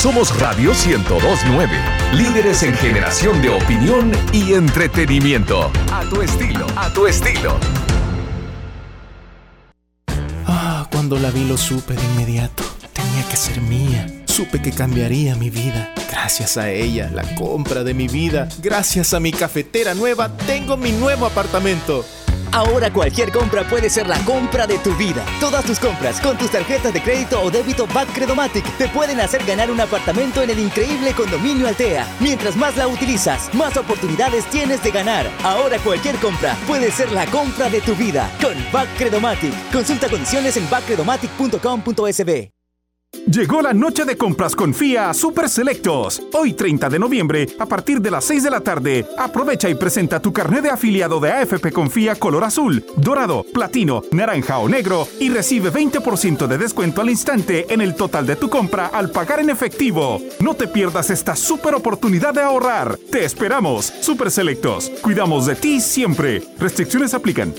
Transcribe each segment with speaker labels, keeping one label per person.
Speaker 1: Somos Radio 1029, líderes en generación de opinión y entretenimiento. A tu estilo, a tu estilo.
Speaker 2: Ah, cuando la vi lo supe de inmediato. Tenía que ser mía. Supe que cambiaría mi vida. Gracias a ella, la compra de mi vida. Gracias a mi cafetera nueva, tengo mi nuevo apartamento.
Speaker 3: Ahora cualquier compra puede ser la compra de tu vida. Todas tus compras con tus tarjetas de crédito o débito Back Credomatic te pueden hacer ganar un apartamento en el increíble condominio Altea. Mientras más la utilizas, más oportunidades tienes de ganar. Ahora cualquier compra puede ser la compra de tu vida con Back Credomatic. Consulta condiciones en backcredomatic.com.sb.
Speaker 4: Llegó la noche de compras con FIA Super Selectos. Hoy 30 de noviembre, a partir de las 6 de la tarde, aprovecha y presenta tu carnet de afiliado de AFP Confía color azul, dorado, platino, naranja o negro y recibe 20% de descuento al instante en el total de tu compra al pagar en efectivo. No te pierdas esta super oportunidad de ahorrar. Te esperamos. Super Selectos. Cuidamos de ti siempre. Restricciones aplican.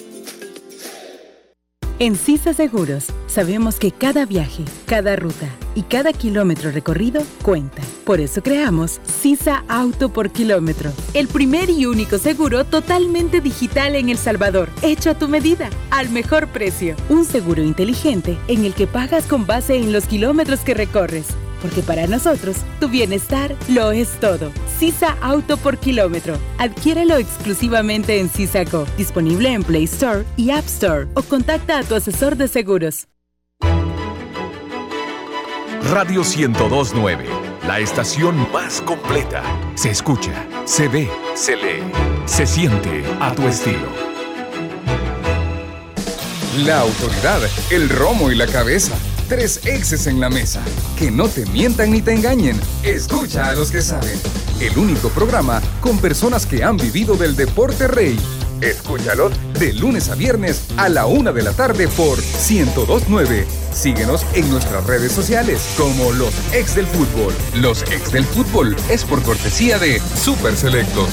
Speaker 5: En CISA Seguros sabemos que cada viaje, cada ruta y cada kilómetro recorrido cuenta. Por eso creamos CISA Auto por Kilómetro, el primer y único seguro totalmente digital en El Salvador, hecho a tu medida, al mejor precio. Un seguro inteligente en el que pagas con base en los kilómetros que recorres porque para nosotros tu bienestar lo es todo. Sisa Auto por kilómetro. Adquiérelo exclusivamente en Sisaco, disponible en Play Store y App Store o contacta a tu asesor de seguros.
Speaker 1: Radio 1029, la estación más completa. Se escucha, se ve, se lee, se siente a tu estilo.
Speaker 6: La autoridad, el romo y la cabeza. Tres exes en la mesa. Que no te mientan ni te engañen. Escucha a los que saben. El único programa con personas que han vivido del deporte rey. Escúchalo de lunes a viernes a la una de la tarde por 1029. Síguenos en nuestras redes sociales como los ex del fútbol. Los ex del fútbol es por cortesía de Super Selectos.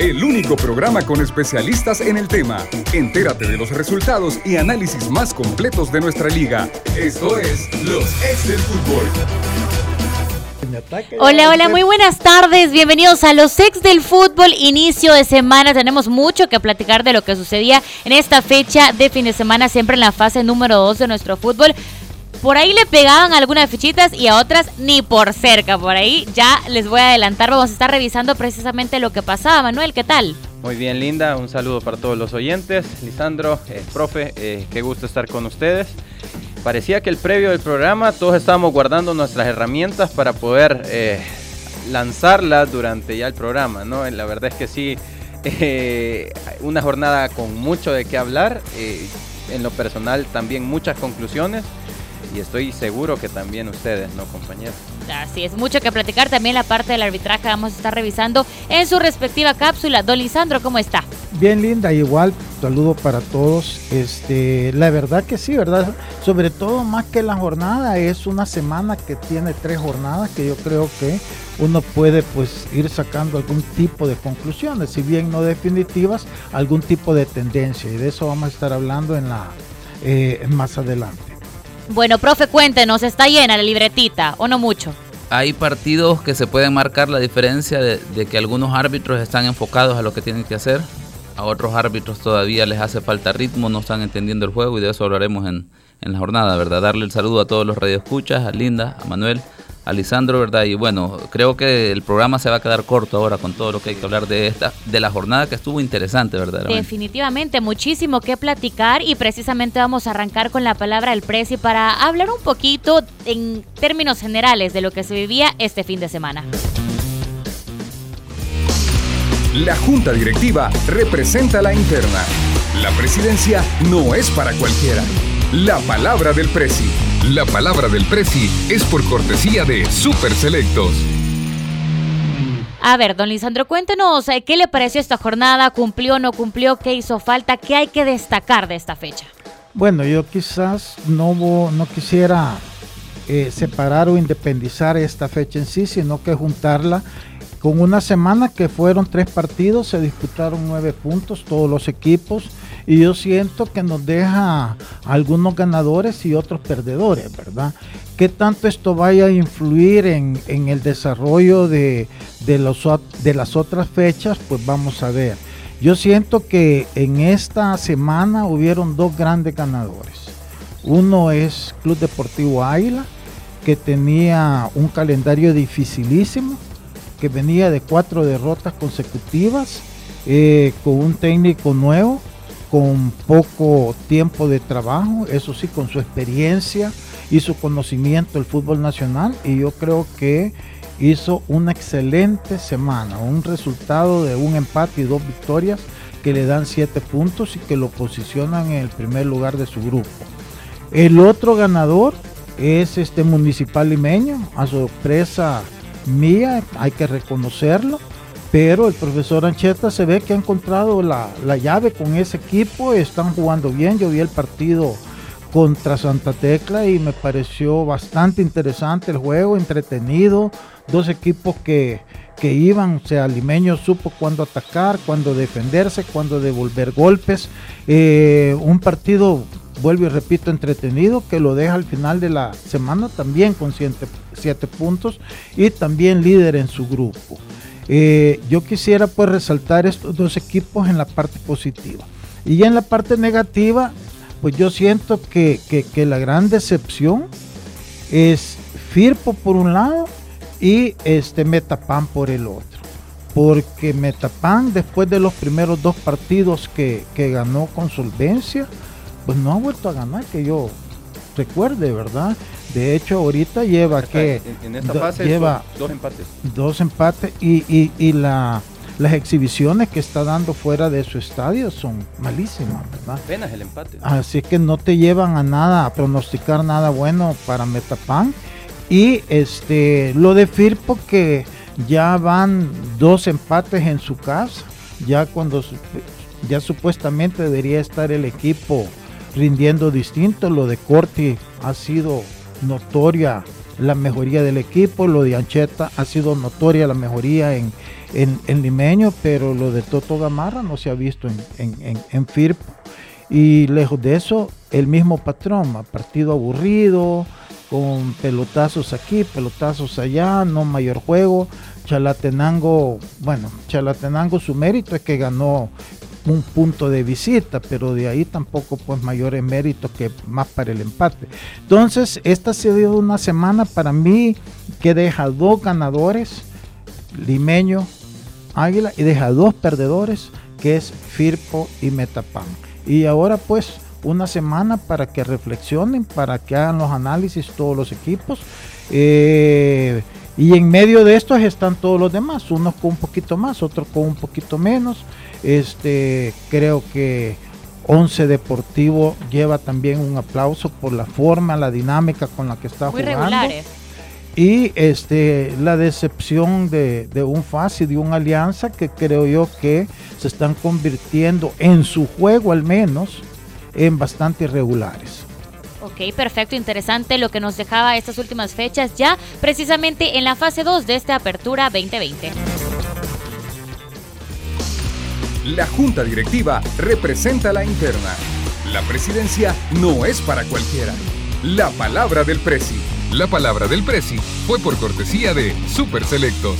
Speaker 6: El único programa con especialistas en el tema. Entérate de los resultados y análisis más completos de nuestra liga. Esto es Los Ex del Fútbol.
Speaker 7: Hola, hola, muy buenas tardes. Bienvenidos a los ex del fútbol. Inicio de semana. Tenemos mucho que platicar de lo que sucedía en esta fecha de fin de semana, siempre en la fase número 2 de nuestro fútbol. Por ahí le pegaban algunas fichitas y a otras ni por cerca. Por ahí ya les voy a adelantar. Vamos a estar revisando precisamente lo que pasaba. Manuel, ¿qué tal?
Speaker 8: Muy bien, Linda. Un saludo para todos los oyentes. Lisandro, eh, profe, eh, qué gusto estar con ustedes. Parecía que el previo del programa todos estábamos guardando nuestras herramientas para poder eh, lanzarlas durante ya el programa, ¿no? La verdad es que sí, una jornada con mucho de qué hablar. en lo personal también muchas conclusiones y estoy seguro que también ustedes, ¿no, compañeros?
Speaker 7: Así es, mucho que platicar. También la parte del arbitraje vamos a estar revisando en su respectiva cápsula. Don Lisandro, ¿cómo está?
Speaker 9: Bien linda, igual saludo para todos. Este, la verdad que sí, verdad. Sobre todo más que la jornada es una semana que tiene tres jornadas que yo creo que uno puede pues ir sacando algún tipo de conclusiones, si bien no definitivas, algún tipo de tendencia y de eso vamos a estar hablando en la eh, más adelante.
Speaker 7: Bueno, profe, cuéntenos, ¿está llena la libretita o no mucho?
Speaker 10: Hay partidos que se pueden marcar la diferencia de, que algunos árbitros están enfocados a lo que tienen que hacer, a otros árbitros todavía les hace falta ritmo, no están entendiendo el juego y de eso hablaremos en, en la jornada, ¿verdad? Darle el saludo a todos los radioescuchas, a Linda, a Manuel, a Lisandro, ¿verdad? Y bueno, creo que el programa se va a quedar corto ahora con todo lo que hay que hablar de esta, de la jornada que estuvo interesante, ¿verdad?
Speaker 7: Definitivamente, muchísimo que platicar y precisamente vamos a arrancar con la palabra del Prezi para hablar un poquito en términos generales de lo que se vivía este fin de semana.
Speaker 6: La junta directiva representa la interna. La presidencia no es para cualquiera. La palabra del presi. La palabra del presi es por cortesía de Super Selectos.
Speaker 7: A ver, don Lisandro, cuéntenos eh, qué le pareció esta jornada, cumplió, no cumplió, qué hizo falta, qué hay que destacar de esta fecha.
Speaker 9: Bueno, yo quizás no, no quisiera eh, separar o independizar esta fecha en sí, sino que juntarla con una semana que fueron tres partidos, se disputaron nueve puntos, todos los equipos, y yo siento que nos deja algunos ganadores y otros perdedores, ¿verdad? ¿Qué tanto esto vaya a influir en, el desarrollo de, los, de las otras fechas? Pues vamos a ver. Yo siento que en esta semana hubieron dos grandes ganadores. Uno es Club Deportivo Águila, que tenía un calendario dificilísimo, que venía de cuatro derrotas consecutivas, eh, con un técnico nuevo, con poco tiempo de trabajo, eso sí, con su experiencia y su conocimiento del fútbol nacional. Y yo creo que hizo una excelente semana, un resultado de un empate y dos victorias que le dan siete puntos y que lo posicionan en el primer lugar de su grupo. El otro ganador es este municipal limeño, a sorpresa mía, hay que reconocerlo, pero el profesor Ancheta se ve que ha encontrado la, la llave con ese equipo, están jugando bien, yo vi el partido contra Santa Tecla y me pareció bastante interesante el juego, entretenido, dos equipos que, que iban, o sea, Limeño supo cuándo atacar, cuándo defenderse, cuándo devolver golpes, eh, un partido vuelvo y repito, entretenido, que lo deja al final de la semana también con siete, puntos y también líder en su grupo. Eh, yo quisiera pues resaltar estos dos equipos en la parte positiva. Y en la parte negativa, pues yo siento que, la gran decepción es Firpo por un lado y este Metapan por el otro. Porque Metapan, después de los primeros dos partidos que, que ganó con solvencia, pues no ha vuelto a ganar, que yo recuerde, ¿verdad? De hecho, ahorita lleva que...
Speaker 8: En, esta fase
Speaker 9: lleva
Speaker 8: dos empates.
Speaker 9: Dos empates y, y, la, las exhibiciones que está dando fuera de su estadio son malísimas, ¿verdad?
Speaker 8: Apenas el empate.
Speaker 9: Así que no te llevan a nada, a pronosticar nada bueno para Metapan. Y este lo de Firpo que ya van dos empates en su casa, ya cuando ya supuestamente debería estar el equipo rindiendo distinto. Lo de Corti ha sido notoria la mejoría del equipo, lo de Ancheta ha sido notoria la mejoría en, en, Limeño, pero lo de Toto Gamarra no se ha visto en, en, en Firpo. Y lejos de eso, el mismo patrón, partido aburrido, con pelotazos aquí, pelotazos allá, no mayor juego. Chalatenango, bueno, Chalatenango su mérito es que ganó un punto de visita, pero de ahí tampoco pues mayores méritos que más para el empate. Entonces, esta ha sido una semana para mí que deja dos ganadores, Limeño, Águila, y deja dos perdedores, que es Firpo y Metapan. Y ahora pues una semana para que reflexionen, para que hagan los análisis todos los equipos. Eh, y en medio de estos están todos los demás, unos con un poquito más, otros con un poquito menos. Este, creo que Once Deportivo lleva también un aplauso por la forma, la dinámica con la que está
Speaker 7: Muy
Speaker 9: jugando.
Speaker 7: Regulares.
Speaker 9: Y este, la decepción de, de un FAS y de una alianza que creo yo que se están convirtiendo en su juego al menos en bastante irregulares.
Speaker 7: Ok, perfecto, interesante lo que nos dejaba estas últimas fechas ya precisamente en la fase 2 de esta apertura 2020.
Speaker 1: La junta directiva representa la interna. La presidencia no es para cualquiera. La palabra del presi. La palabra del presi fue por cortesía de Super Selectos.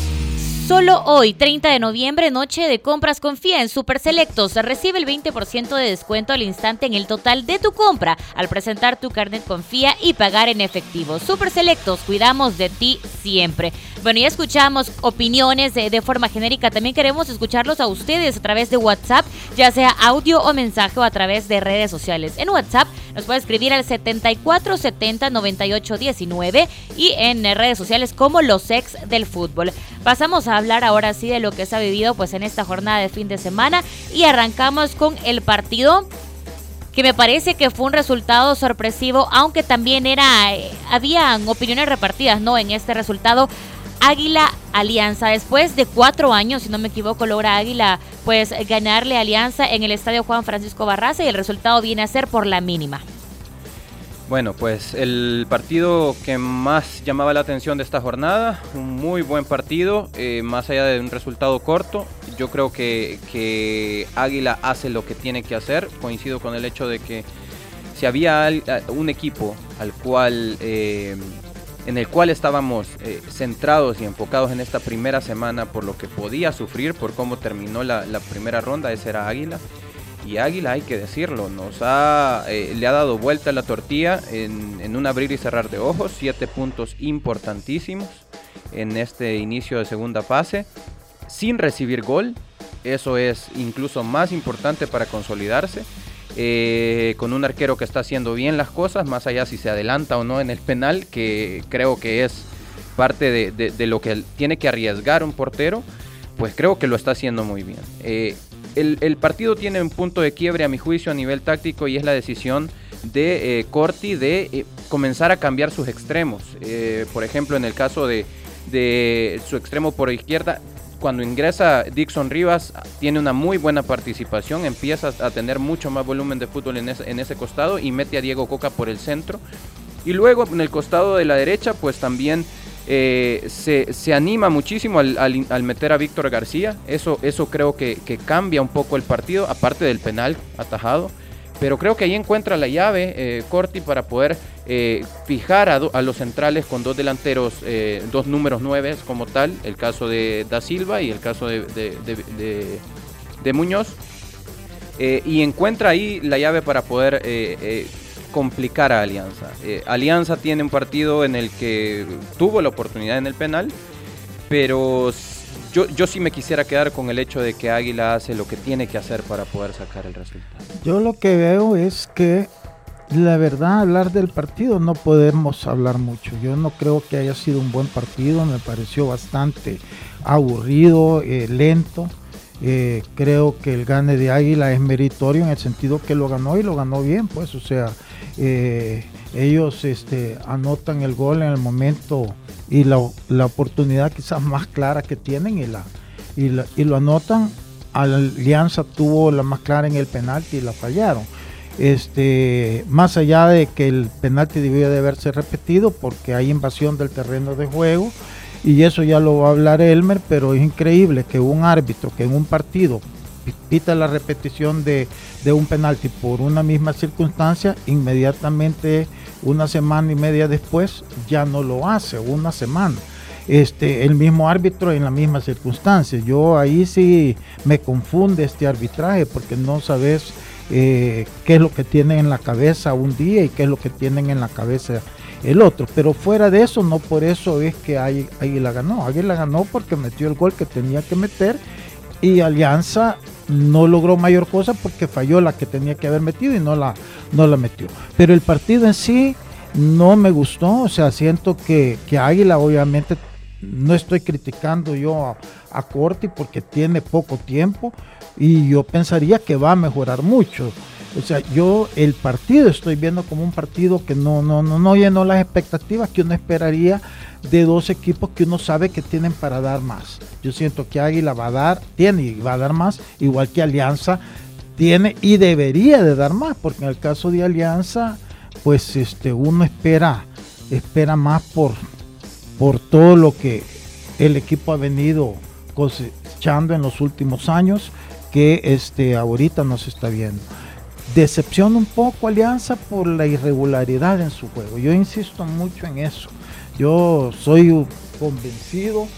Speaker 7: Solo hoy, 30 de noviembre, noche de compras, confía en Super Selectos. Recibe el 20% de descuento al instante en el total de tu compra al presentar tu carnet confía y pagar en efectivo. Super Selectos, cuidamos de ti siempre. Bueno, ya escuchamos opiniones de, forma genérica. También queremos escucharlos a ustedes a través de WhatsApp, ya sea audio o mensaje o a través de redes sociales. En WhatsApp nos puede escribir al 7470 9819 y en redes sociales como los ex del fútbol. Pasamos a hablar ahora sí de lo que se ha vivido pues en esta jornada de fin de semana y arrancamos con el partido que me parece que fue un resultado sorpresivo, aunque también era eh, habían opiniones repartidas, ¿no? En este resultado Águila Alianza. Después de cuatro años, si no me equivoco, logra Águila pues ganarle Alianza en el estadio Juan Francisco Barraza y el resultado viene a ser por la mínima.
Speaker 8: Bueno, pues el partido que más llamaba la atención de esta jornada, un muy buen partido, eh, más allá de un resultado corto. yo creo que, que Águila hace lo que tiene que hacer. Coincido con el hecho de que si había un equipo al cual eh, en el cual estábamos eh, centrados y enfocados en esta primera semana por lo que podía sufrir, por cómo terminó la, primera ronda, ese era Águila. Y Águila, hay que decirlo, nos ha, eh, le ha dado vuelta la tortilla en, en, un abrir y cerrar de ojos, siete puntos importantísimos en este inicio de segunda fase, sin recibir gol, eso es incluso más importante para consolidarse. Eh, con un arquero que está haciendo bien las cosas, más allá si se adelanta o no en el penal, que creo que es parte de, lo que tiene que arriesgar un portero, pues creo que lo está haciendo muy bien. Eh, el, partido tiene un punto de quiebre a mi juicio a nivel táctico y es la decisión de eh, Corti de comenzar a cambiar sus extremos. por ejemplo, en el caso de su extremo por izquierda, cuando ingresa Dixon Rivas tiene una muy buena participación, empieza a tener mucho más volumen de fútbol en ese, costado y mete a Diego Coca por el centro. Y luego en el costado de la derecha pues también eh, se, anima muchísimo al, meter a Víctor García. Eso, eso creo que, cambia un poco el partido, aparte del penal atajado. Pero creo que ahí encuentra la llave eh, Corti para poder eh, fijar a, los centrales con dos delanteros, dos números nueve como tal, el caso de Da Silva y el caso de, de, Muñoz. y encuentra ahí la llave para poder complicar a Alianza. Alianza tiene un partido en el que tuvo la oportunidad en el penal, pero yo, yo sí me quisiera quedar con el hecho de que Águila hace lo que tiene que hacer para poder sacar el resultado.
Speaker 9: Yo lo que veo es que la verdad hablar del partido no podemos hablar mucho. Yo no creo que haya sido un buen partido, me pareció bastante aburrido, eh, lento. Eh, creo que el gane de Águila es meritorio en el sentido que lo ganó y lo ganó bien, pues, o sea, eh, ellos este, anotan el gol en el momento y la, oportunidad quizás más clara que tienen y, la, y, lo anotan. Alianza tuvo la más clara en el penalti y la fallaron. Este, más allá de que el penalti debía de haberse repetido porque hay invasión del terreno de juego y eso ya lo va a hablar Elmer, pero es increíble que un árbitro que en un partido pita la repetición de, de un penalti por una misma circunstancia, inmediatamente una semana y media después ya no lo hace, una semana. Este, el mismo árbitro en la misma circunstancia. Yo ahí sí me confunde este arbitraje porque no sabes eh, qué es lo que tienen en la cabeza un día y qué es lo que tienen en la cabeza el otro. Pero fuera de eso, no por eso es que Águila ganó. Águila ganó porque metió el gol que tenía que meter y Alianza no logró mayor cosa porque falló la que tenía que haber metido y no la, no la metió. Pero el partido en sí no me gustó, o sea, siento que, Águila obviamente no estoy criticando yo a, a, Corti porque tiene poco tiempo y yo pensaría que va a mejorar mucho. O sea, yo el partido estoy viendo como un partido que no, no, no, no llenó las expectativas que uno esperaría de dos equipos que uno sabe que tienen para dar más. Yo siento que Águila va a dar, tiene y va a dar más, igual que Alianza tiene y debería de dar más, porque en el caso de Alianza, pues este uno espera, espera más por, por todo lo que el equipo ha venido cosechando en los últimos años, que este ahorita nos está viendo. Decepciona un poco Alianza por la irregularidad en su juego. Yo insisto mucho en eso. Yo soy convencido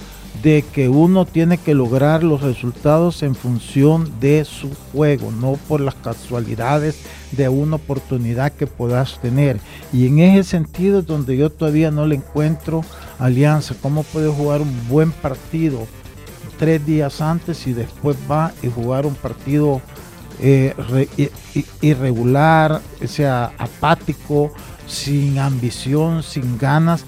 Speaker 9: de que uno tiene que lograr los resultados en función de su juego, no por las casualidades de una oportunidad que puedas tener. Y en ese sentido es donde yo todavía no le encuentro alianza. ¿Cómo puede jugar un buen partido tres días antes y después va y jugar un partido eh, irregular, sea, apático, sin ambición, sin ganas?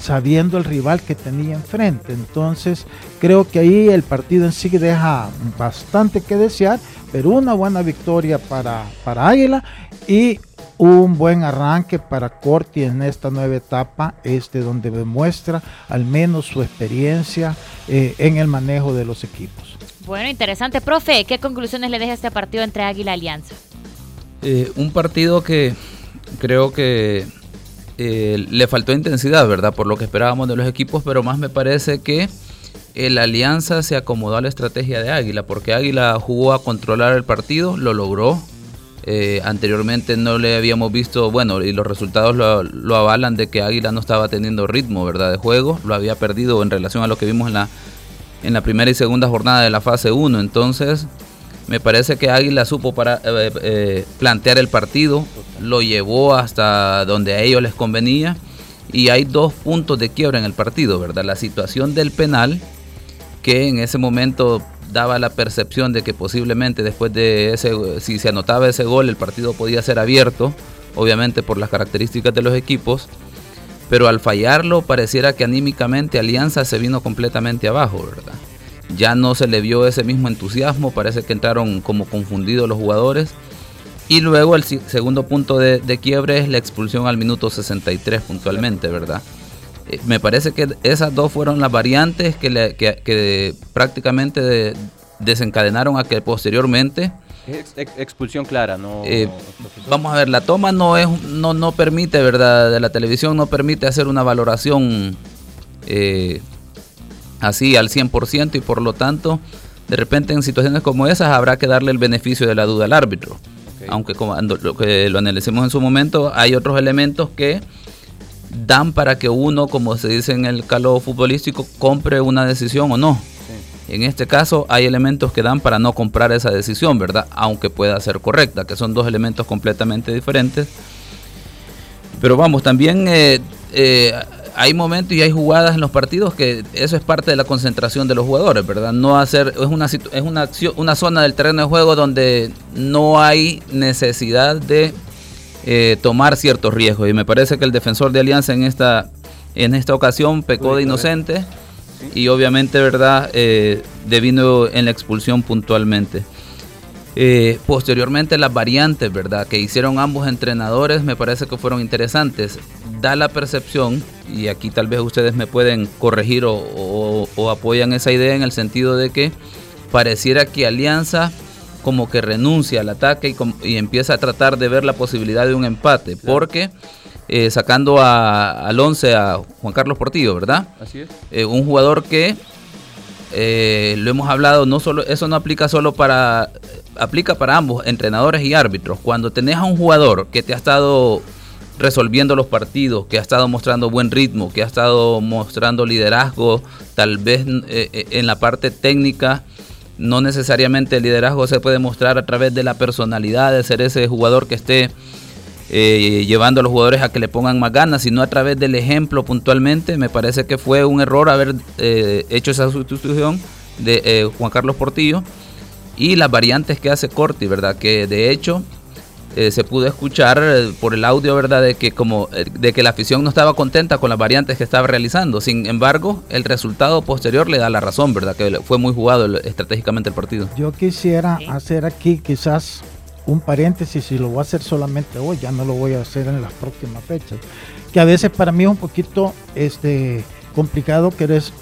Speaker 9: sabiendo el rival que tenía enfrente. Entonces creo que ahí el partido en sí deja bastante que desear, pero una buena victoria para, para Águila y un buen arranque para Corti en esta nueva etapa, este donde demuestra al menos su experiencia eh, en el manejo de los equipos.
Speaker 7: Bueno, interesante. Profe, ¿qué conclusiones le deja este partido entre Águila y Alianza?
Speaker 10: Eh, un partido que creo que eh, le faltó intensidad, ¿verdad? Por lo que esperábamos de los equipos, pero más me parece que el Alianza se acomodó a la estrategia de Águila, porque Águila jugó a controlar el partido, lo logró. Eh, anteriormente no le habíamos visto, bueno, y los resultados lo, avalan de que Águila no estaba teniendo ritmo, ¿verdad? De juego, lo había perdido en relación a lo que vimos en la, en la primera y segunda jornada de la fase 1. Entonces, me parece que Águila supo para, eh, eh, plantear el partido, lo llevó hasta donde a ellos les convenía. Y hay dos puntos de quiebra en el partido, ¿verdad? La situación del penal, que en ese momento daba la percepción de que posiblemente después de ese, si se anotaba ese gol, el partido podía ser abierto, obviamente por las características de los equipos, pero al fallarlo pareciera que anímicamente Alianza se vino completamente abajo, ¿verdad? Ya no se le vio ese mismo entusiasmo, parece que entraron como confundidos los jugadores. Y luego el segundo punto de, quiebre es la expulsión al minuto 63 puntualmente, ¿verdad? Eh, me parece que esas dos fueron las variantes que, prácticamente desencadenaron a que posteriormente...
Speaker 8: expulsión clara, ¿no?
Speaker 10: Eh, vamos a ver, la toma no, es, no, no permite, ¿verdad? De la televisión no permite hacer una valoración eh, así al 100% y por lo tanto, de repente en situaciones como esas habrá que darle el beneficio de la duda al árbitro. Aunque como lo que lo analicemos en su momento, hay otros elementos que dan para que uno, como se dice en el calor futbolístico, compre una decisión o no. En este caso hay elementos que dan para no comprar esa decisión, ¿verdad? Aunque pueda ser correcta, que son dos elementos completamente diferentes. Pero vamos, también eh, eh, hay momentos y hay jugadas en los partidos que eso es parte de la concentración de los jugadores, ¿verdad? No hacer, es una, es una, una zona del terreno de juego donde no hay necesidad de eh, tomar ciertos riesgos. Y me parece que el defensor de Alianza en esta, en esta ocasión pecó de inocente y obviamente, ¿verdad? Eh, devino en la expulsión puntualmente. Eh, posteriormente las variantes, ¿verdad? Que hicieron ambos entrenadores me parece que fueron interesantes. Da la percepción, y aquí tal vez ustedes me pueden corregir o, o apoyan esa idea en el sentido de que pareciera que Alianza como que renuncia al ataque y, empieza a tratar de ver la posibilidad de un empate, porque eh, sacando al 11 a Juan Carlos Portillo, ¿verdad?
Speaker 8: Así es.
Speaker 10: Eh, un jugador que eh, lo hemos hablado, no solo eso no aplica solo para aplica para ambos, entrenadores y árbitros. Cuando tenés a un jugador que te ha estado resolviendo los partidos, que ha estado mostrando buen ritmo, que ha estado mostrando liderazgo, tal vez en la parte técnica no necesariamente el liderazgo se puede mostrar a través de la personalidad, de ser ese jugador que esté eh, llevando a los jugadores a que le pongan más ganas, sino a través del ejemplo puntualmente. Me parece que fue un error haber eh, hecho esa sustitución de eh, Juan Carlos Portillo y las variantes que hace Corti, ¿verdad? Que de hecho eh, se pudo escuchar eh, por el audio, ¿verdad?, de que, como, eh, de que la afición no estaba contenta con las variantes que estaba realizando. Sin embargo, el resultado posterior le da la razón, ¿verdad?, que fue muy jugado estratégicamente el partido.
Speaker 9: Yo quisiera hacer aquí quizás un paréntesis y lo voy a hacer solamente hoy, ya no lo voy a hacer en las próximas fechas. Que a veces para mí es un poquito este, complicado que eres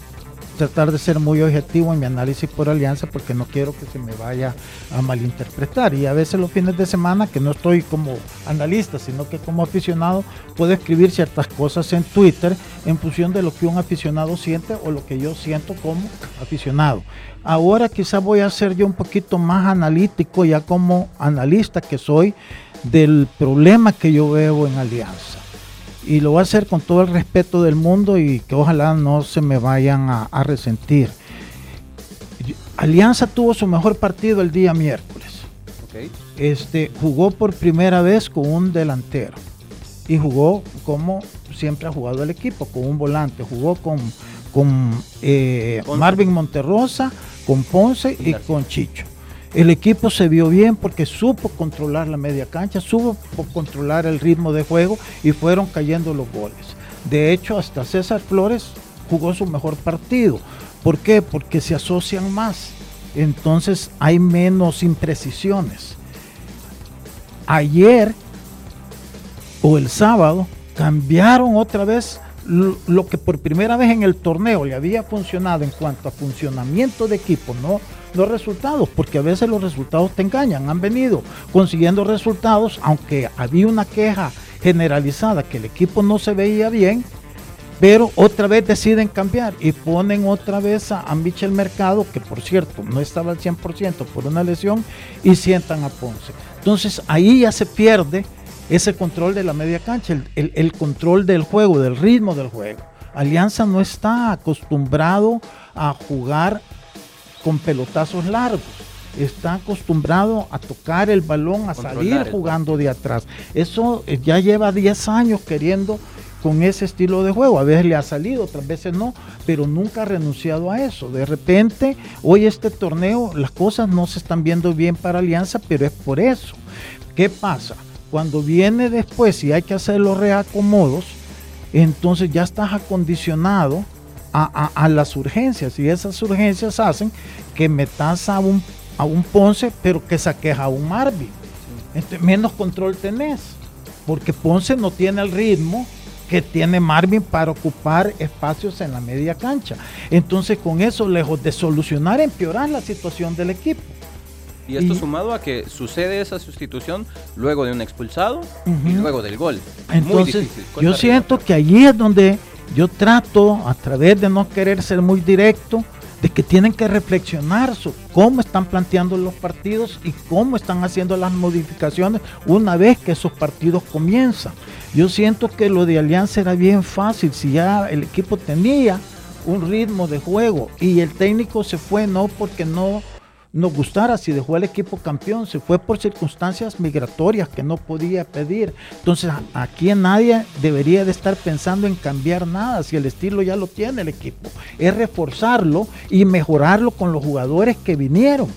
Speaker 9: tratar de ser muy objetivo en mi análisis por alianza porque no quiero que se me vaya a malinterpretar. Y a veces los fines de semana, que no estoy como analista, sino que como aficionado, puedo escribir ciertas cosas en Twitter en función de lo que un aficionado siente o lo que yo siento como aficionado. Ahora quizás voy a ser yo un poquito más analítico, ya como analista que soy, del problema que yo veo en Alianza y lo voy a hacer con todo el respeto del mundo y que ojalá no se me vayan a, resentir. Alianza tuvo su mejor partido el día miércoles. Este, jugó por primera vez con un delantero y jugó como siempre ha jugado el equipo, con un volante. Jugó con, con eh, Marvin Monterrosa, con Ponce y con Chicho. El equipo se vio bien porque supo controlar la media cancha, supo controlar el ritmo de juego y fueron cayendo los goles. De hecho, hasta César Flores jugó su mejor partido. ¿Por qué? Porque se asocian más. Entonces hay menos imprecisiones. Ayer o el sábado cambiaron otra vez lo que por primera vez en el torneo le había funcionado en cuanto a funcionamiento de equipo, no los resultados, porque a veces los resultados te engañan. Han venido consiguiendo resultados, aunque había una queja generalizada que el equipo no se veía bien, pero otra vez deciden cambiar y ponen otra vez a, a Michel Mercado, que por cierto no estaba al 100% por una lesión, y sientan a Ponce. Entonces ahí ya se pierde ese control de la media cancha, el, control del juego, del ritmo del juego. Alianza no está acostumbrado a jugar con pelotazos largos. Está acostumbrado a tocar el balón, a salir jugando de atrás. Eso ya lleva 10 años queriendo con ese estilo de juego. A veces le ha salido, otras veces no, pero nunca ha renunciado a eso. De repente, hoy este torneo, las cosas no se están viendo bien para Alianza, pero es por eso. ¿Qué pasa? Cuando viene después y hay que hacer los reacomodos, entonces ya estás acondicionado a, las urgencias y esas urgencias hacen que metas a un, a un Ponce, pero que saques a un Marvin. menos control tenés, porque Ponce no tiene el ritmo que tiene Marvin para ocupar espacios en la media cancha. Entonces con eso, lejos de solucionar, empeorar la situación del equipo.
Speaker 8: Y esto sumado a que sucede esa sustitución luego de un expulsado y luego del gol.
Speaker 9: Entonces, yo siento que allí es donde yo trato, a través de no querer ser muy directo, de que tienen que reflexionar sobre cómo están planteando los partidos y cómo están haciendo las modificaciones una vez que esos partidos comienzan. Yo siento que lo de Alianza era bien fácil, si ya el equipo tenía un ritmo de juego y el técnico se fue no porque no nos gustara si dejó al equipo campeón, se fue por circunstancias migratorias que no podía pedir. Entonces aquí nadie debería de estar pensando en cambiar nada, si el estilo ya lo tiene el equipo. Es reforzarlo y mejorarlo con los jugadores que vinieron.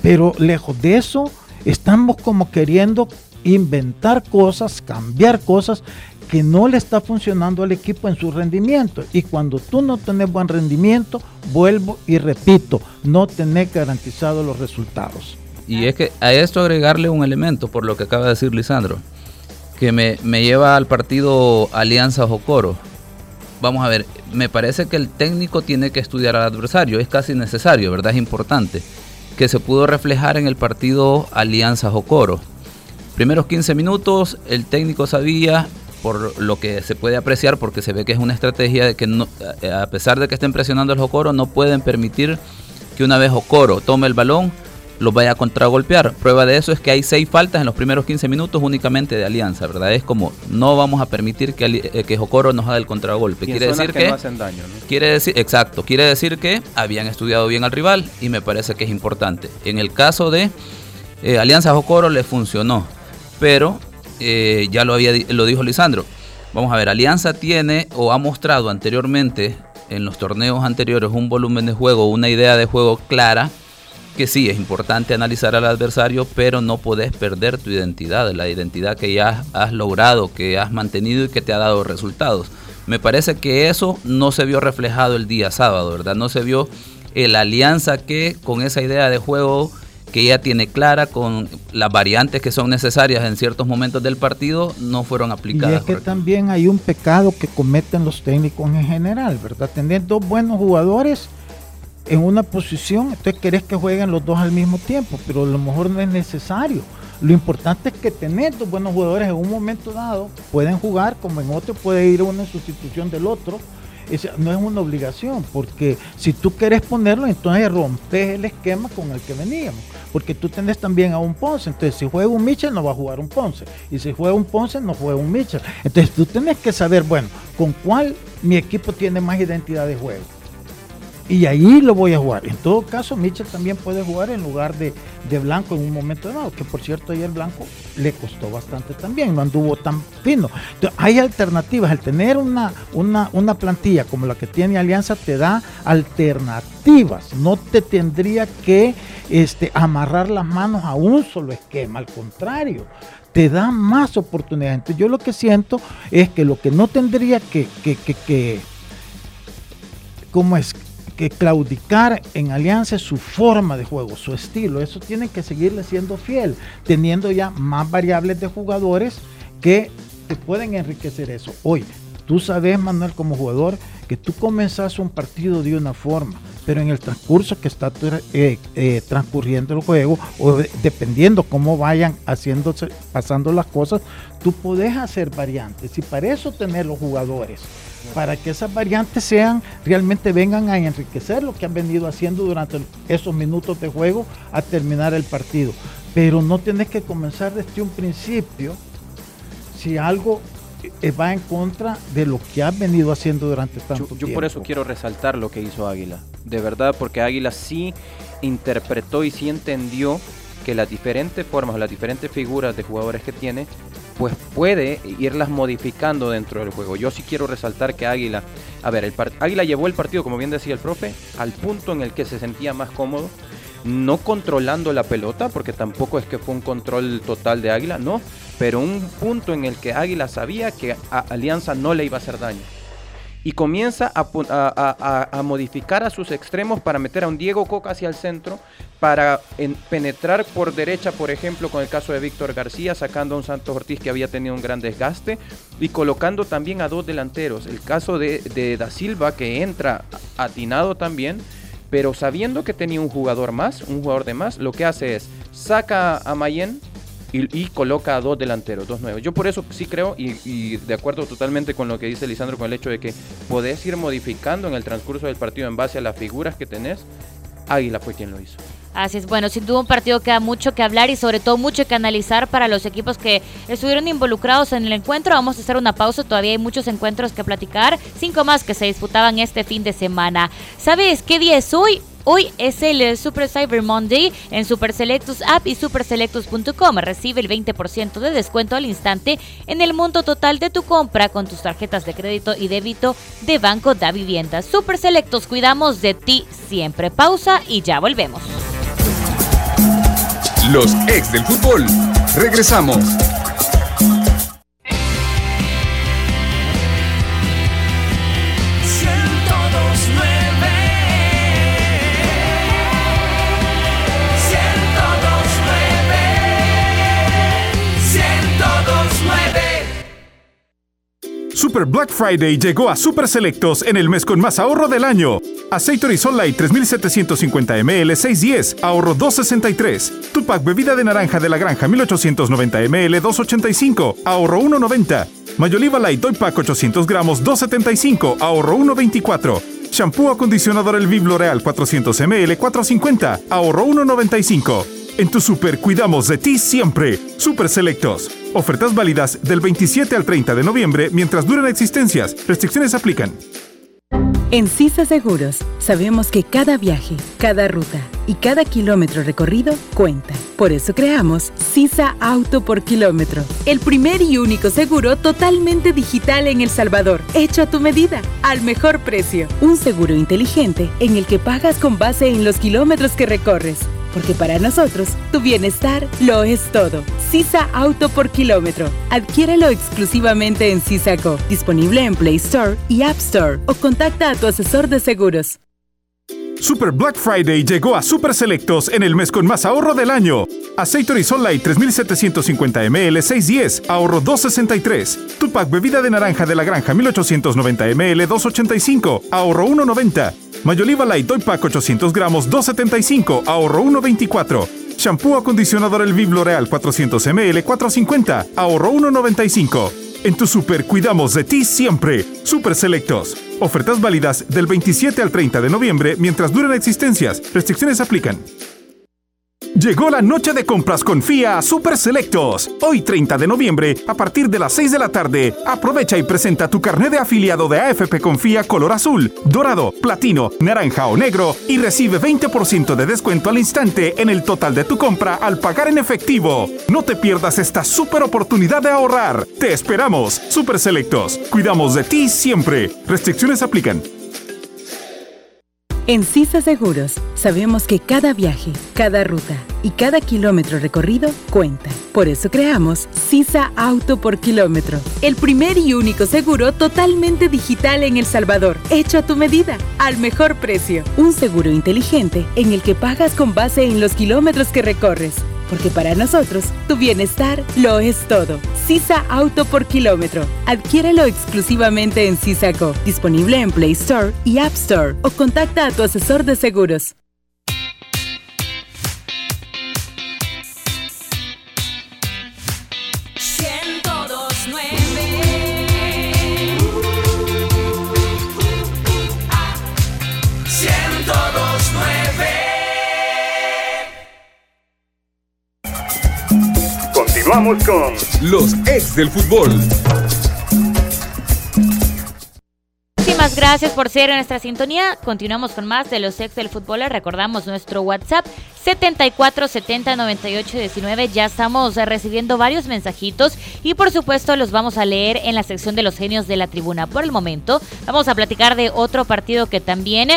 Speaker 9: Pero lejos de eso, estamos como queriendo inventar cosas, cambiar cosas que no le está funcionando al equipo en su rendimiento. Y cuando tú no tenés buen rendimiento, vuelvo y repito, no tenés garantizado los resultados.
Speaker 10: Y es que a esto agregarle un elemento, por lo que acaba de decir Lisandro, que me, me lleva al partido Alianza Jocoro. Vamos a ver, me parece que el técnico tiene que estudiar al adversario, es casi necesario, ¿verdad? Es importante. Que se pudo reflejar en el partido Alianza Jocoro. Primeros 15 minutos, el técnico sabía por lo que se puede apreciar, porque se ve que es una estrategia de que no, eh, a pesar de que estén presionando el Jocoro, no pueden permitir que una vez Jocoro tome el balón, los vaya a contragolpear. Prueba de eso es que hay seis faltas en los primeros 15 minutos únicamente de Alianza, ¿verdad? Es como no vamos a permitir que, eh, que Jocoro nos haga el contragolpe. Quiere decir que,
Speaker 8: hacen daño,
Speaker 10: quiere decir, exacto, quiere decir que habían estudiado bien al rival y me parece que es importante. En el caso de eh, Alianza Jocoro le funcionó, pero eh, ya lo, había, lo dijo Lisandro. Vamos a ver, Alianza tiene o ha mostrado anteriormente en los torneos anteriores un volumen de juego, una idea de juego clara, que sí, es importante analizar al adversario, pero no podés perder tu identidad, la identidad que ya has logrado, que has mantenido y que te ha dado resultados. Me parece que eso no se vio reflejado el día sábado, ¿verdad? No se vio el alianza que con esa idea de juego que ella tiene clara con las variantes que son necesarias en ciertos momentos del partido no fueron aplicadas.
Speaker 9: Y es que también hay un pecado que cometen los técnicos en general, ¿verdad? Tener dos buenos jugadores en una posición, entonces querés que jueguen los dos al mismo tiempo, pero a lo mejor no es necesario. Lo importante es que tener dos buenos jugadores en un momento dado pueden jugar como en otro puede ir una en sustitución del otro no es una obligación, porque si tú quieres ponerlo, entonces rompes el esquema con el que veníamos, porque tú tenés también a un Ponce, entonces si juega un Mitchell no va a jugar un Ponce, y si juega un Ponce no juega un Mitchell, entonces tú tenés que saber, bueno, con cuál mi equipo tiene más identidad de juego y ahí lo voy a jugar. En todo caso, Mitchell también puede jugar en lugar de, Blanco en un momento dado, que por cierto ayer Blanco le costó bastante también, no anduvo tan fino. hay alternativas, el tener una, una, una plantilla como la que tiene Alianza te da alternativas, no te tendría que este, amarrar las manos a un solo esquema, al contrario, te da más oportunidades. Entonces yo lo que siento es que lo que no tendría que, que, que, que ¿cómo es? Que claudicar en Alianza su forma de juego, su estilo. Eso tiene que seguirle siendo fiel, teniendo ya más variables de jugadores que te pueden enriquecer eso. Hoy, tú sabes, Manuel, como jugador, que tú comenzas un partido de una forma pero en el transcurso que está eh, eh, transcurriendo el juego, o dependiendo cómo vayan haciéndose, pasando las cosas, tú puedes hacer variantes y para eso tener los jugadores, para que esas variantes sean, realmente vengan a enriquecer lo que han venido haciendo durante esos minutos de juego a terminar el partido. Pero no tienes que comenzar desde un principio si algo eh, va en contra de lo que ha venido haciendo durante tanto tiempo.
Speaker 8: Yo por eso quiero resaltar lo que hizo Águila, de verdad, porque Águila sí interpretó y sí entendió que las diferentes formas las diferentes figuras de jugadores que tiene, pues puede irlas modificando dentro del juego. Yo sí quiero resaltar que Águila, a ver, el Águila llevó el partido, como bien decía el profe, al punto en el que se sentía más cómodo, no controlando la pelota, porque tampoco es que fue un control total de Águila, no, pero un punto en el que Águila sabía que a Alianza no le iba a hacer daño. Y comienza a, modificar a sus extremos para meter a un Diego Coca hacia el centro, para penetrar por derecha, por ejemplo, con el caso de Víctor García, sacando a un Santos Ortiz que había tenido un gran desgaste, y colocando también a dos delanteros. El caso de, de Da Silva, que entra atinado también, pero sabiendo que tenía un jugador más, un jugador de más, lo que hace es saca a Mayen y, coloca a dos delanteros, dos nuevos. Yo por eso sí creo y, de acuerdo totalmente con lo que dice Lisandro con el hecho de que podés ir modificando en el transcurso del partido en base a las figuras que tenés. Águila fue quien lo hizo.
Speaker 7: Así es, bueno, sin duda un partido que da mucho que hablar y sobre todo mucho que analizar para los equipos que estuvieron involucrados en el encuentro. Vamos a hacer una pausa, todavía hay muchos encuentros que platicar, cinco más que se disputaban este fin de semana. ¿Sabes qué día es hoy? Hoy es el Super Cyber Monday en Super Selectus App y superselectus.com. Recibe el 20% de descuento al instante en el monto total de tu compra con tus tarjetas de crédito y débito de Banco da Vivienda. Super Selectos, cuidamos de ti siempre. Pausa y ya volvemos.
Speaker 1: Los ex del fútbol. Regresamos.
Speaker 4: Super Black Friday llegó a Super Selectos en el mes con más ahorro del año. Aceite Horizon Light 3750 ml 610, ahorro 263. Tupac bebida de naranja de la granja 1890 ml 285, ahorro 190. Mayoliva Light Toy Pack 800 gramos 275, ahorro 124. Shampoo acondicionador El Viv L'Oreal 400 ml 450, ahorro 195. En tu super cuidamos de ti siempre. Super Selectos. Ofertas válidas del 27 al 30 de noviembre mientras duran existencias. Restricciones aplican.
Speaker 5: En CISA Seguros sabemos que cada viaje, cada ruta y cada kilómetro recorrido cuenta. Por eso creamos CISA Auto por Kilómetro, el primer y único seguro totalmente digital en El Salvador, hecho a tu medida, al mejor precio. Un seguro inteligente en el que pagas con base en los kilómetros que recorres porque para nosotros tu bienestar lo es todo. Sisa Auto por kilómetro. Adquiérelo exclusivamente en Sisaco, disponible en Play Store y App Store o contacta a tu asesor de seguros.
Speaker 4: Super Black Friday llegó a Super Selectos en el mes con más ahorro del año. Aceite Horizon Light 3750 ml 610, ahorro 263. Tupac bebida de naranja de la granja 1890 ml 285, ahorro 190. Mayoliva Light Toy Pack 800 gramos 275, ahorro 124. Shampoo acondicionador El Viv L'Oreal 400 ml 450, ahorro 195. En tu super cuidamos de ti siempre. Super Selectos. Ofertas válidas del 27 al 30 de noviembre mientras duran existencias. Restricciones aplican. Llegó la noche de compras con FIA Super Selectos. Hoy 30 de noviembre, a partir de las 6 de la tarde, aprovecha y presenta tu carnet de afiliado de AFP Confía color azul, dorado, platino, naranja o negro y recibe 20% de descuento al instante en el total de tu compra al pagar en efectivo. No te pierdas esta super oportunidad de ahorrar. Te esperamos. Super Selectos. Cuidamos de ti siempre. Restricciones aplican.
Speaker 5: En CISA Seguros sabemos que cada viaje, cada ruta y cada kilómetro recorrido cuenta. Por eso creamos CISA Auto por Kilómetro, el primer y único seguro totalmente digital en El Salvador, hecho a tu medida, al mejor precio. Un seguro inteligente en el que pagas con base en los kilómetros que recorres porque para nosotros tu bienestar lo es todo. Sisa Auto por kilómetro. Adquiérelo exclusivamente en Sisaco, disponible en Play Store y App Store o contacta a tu asesor de seguros.
Speaker 1: Vamos con los ex del fútbol.
Speaker 7: Muchísimas gracias por ser en nuestra sintonía. Continuamos con más de los ex del fútbol. recordamos nuestro WhatsApp 74 70 98 19. Ya estamos recibiendo varios mensajitos y por supuesto los vamos a leer en la sección de los genios de la tribuna. Por el momento vamos a platicar de otro partido que también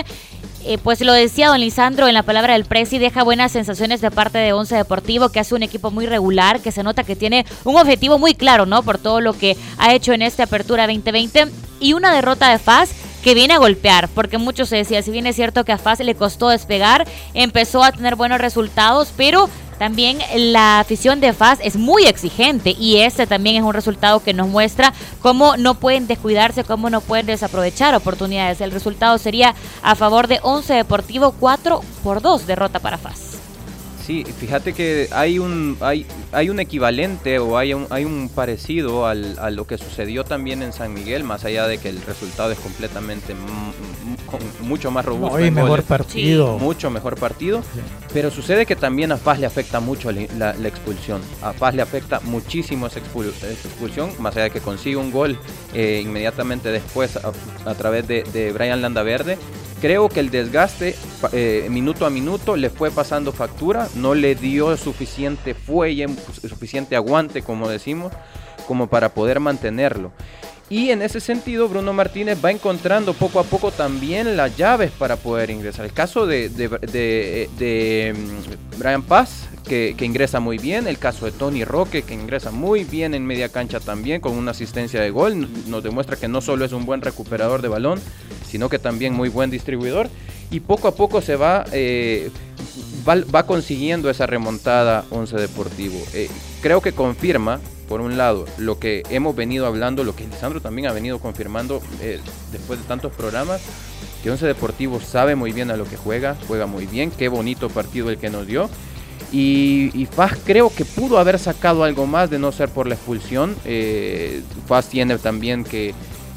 Speaker 7: eh, pues lo decía don Lisandro en la palabra del Presi, deja buenas sensaciones de parte de Once Deportivo, que hace un equipo muy regular, que se nota que tiene un objetivo muy claro, ¿no? Por todo lo que ha hecho en esta apertura 2020 y una derrota de FAS que viene a golpear, porque muchos se decía, si bien es cierto que a FAS le costó despegar, empezó a tener buenos resultados, pero también la afición de FAS es muy exigente y este también es un resultado que nos muestra cómo no pueden descuidarse, cómo no pueden desaprovechar oportunidades. El resultado sería a favor de 11 Deportivo 4 por 2 derrota para FAS.
Speaker 8: Sí, fíjate que hay un, hay, hay un equivalente o hay un, hay un parecido al, a lo que sucedió también en San Miguel, más allá de que el resultado es completamente mucho más robusto.
Speaker 9: No, mejor partido.
Speaker 8: Mucho mejor partido. Pero sucede que también a Paz le afecta mucho la, expulsión. A Paz le afecta muchísimo esa, expulsión, más allá de que consigue un gol eh, inmediatamente después a, través de, de Brian Landaverde creo que el desgaste eh, minuto a minuto le fue pasando factura, no le dio suficiente fuelle, suficiente aguante, como decimos, como para poder mantenerlo. Y en ese sentido, Bruno Martínez va encontrando poco a poco también las llaves para poder ingresar. El caso de, de, mm, Brian Paz, que, ingresa muy bien. El caso de Tony Roque, que ingresa muy bien en media cancha también, con una asistencia de gol. Nos demuestra que no solo es un buen recuperador de balón, sino que también muy buen distribuidor. Y poco a poco se va, eh, va, consiguiendo esa remontada Once Deportivo. Eh, creo que confirma, por un lado, lo que hemos venido hablando, lo que Lisandro también ha venido confirmando eh, después de tantos programas, que Once Deportivo sabe muy bien a lo que juega, juega muy bien, qué bonito partido el que nos dio. Y, y, Faz creo que pudo haber sacado algo más de no ser por la expulsión. Faz tiene también que,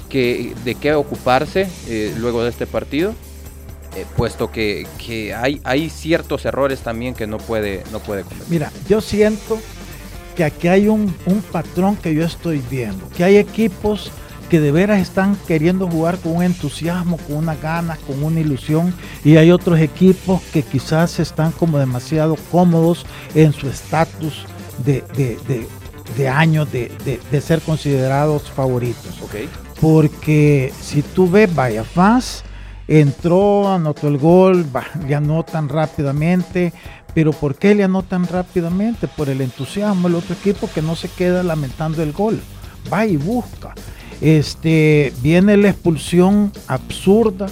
Speaker 8: que, de qué ocuparse eh, luego de este partido, eh, puesto que, hay, hay ciertos errores también que no puede, no puede cometer.
Speaker 9: Mira, yo siento que aquí hay un, patrón que yo estoy viendo, que hay equipos que de veras están queriendo jugar con un entusiasmo, con una ganas, con una ilusión, y hay otros equipos que quizás están como demasiado cómodos en su estatus de, de, años de, ser considerados favoritos.
Speaker 8: Okay
Speaker 9: porque si tú ves, vaya, Faz entró, anotó el gol, le anotan rápidamente, pero ¿por qué le anotan rápidamente? Por el entusiasmo, el otro equipo que no se queda lamentando el gol, va y busca. Este viene la expulsión absurda,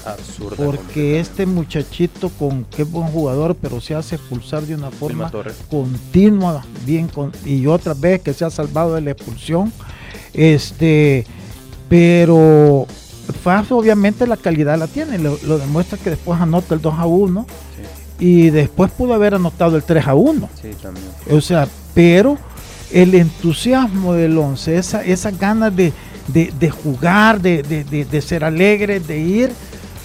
Speaker 9: porque este muchachito con qué buen jugador, pero se hace expulsar de una forma continua, bien y otra vez que se ha salvado de la expulsión. Este pero Faz obviamente la calidad la tiene, lo, demuestra que después anota el 2 a 1 y después pudo haber anotado el 3 a 1.
Speaker 8: Sí, también.
Speaker 9: O sea, pero el entusiasmo del 11, esa, esas ganas de, jugar, de, ser alegre, de ir,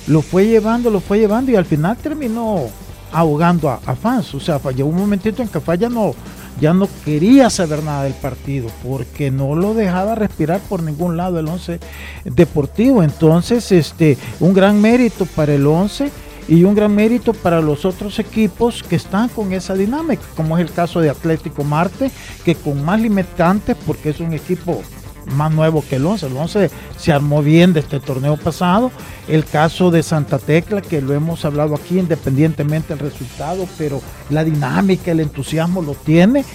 Speaker 9: lo fue llevando, lo fue llevando y al final terminó ahogando a, Fans. O sea, llegó un momentito en que Falla no, ya no quería saber nada del partido porque no lo dejaba respirar por ningún lado el 11 deportivo. Entonces, este, un gran mérito para el 11 y un gran mérito para los otros equipos que están con esa dinámica, como es el caso de Atlético Marte, que con más limitantes, porque es un equipo más nuevo que el 11. El 11 se armó bien de este torneo pasado. El caso de Santa Tecla, que lo hemos hablado aquí independientemente del resultado, pero la dinámica, el entusiasmo lo tiene.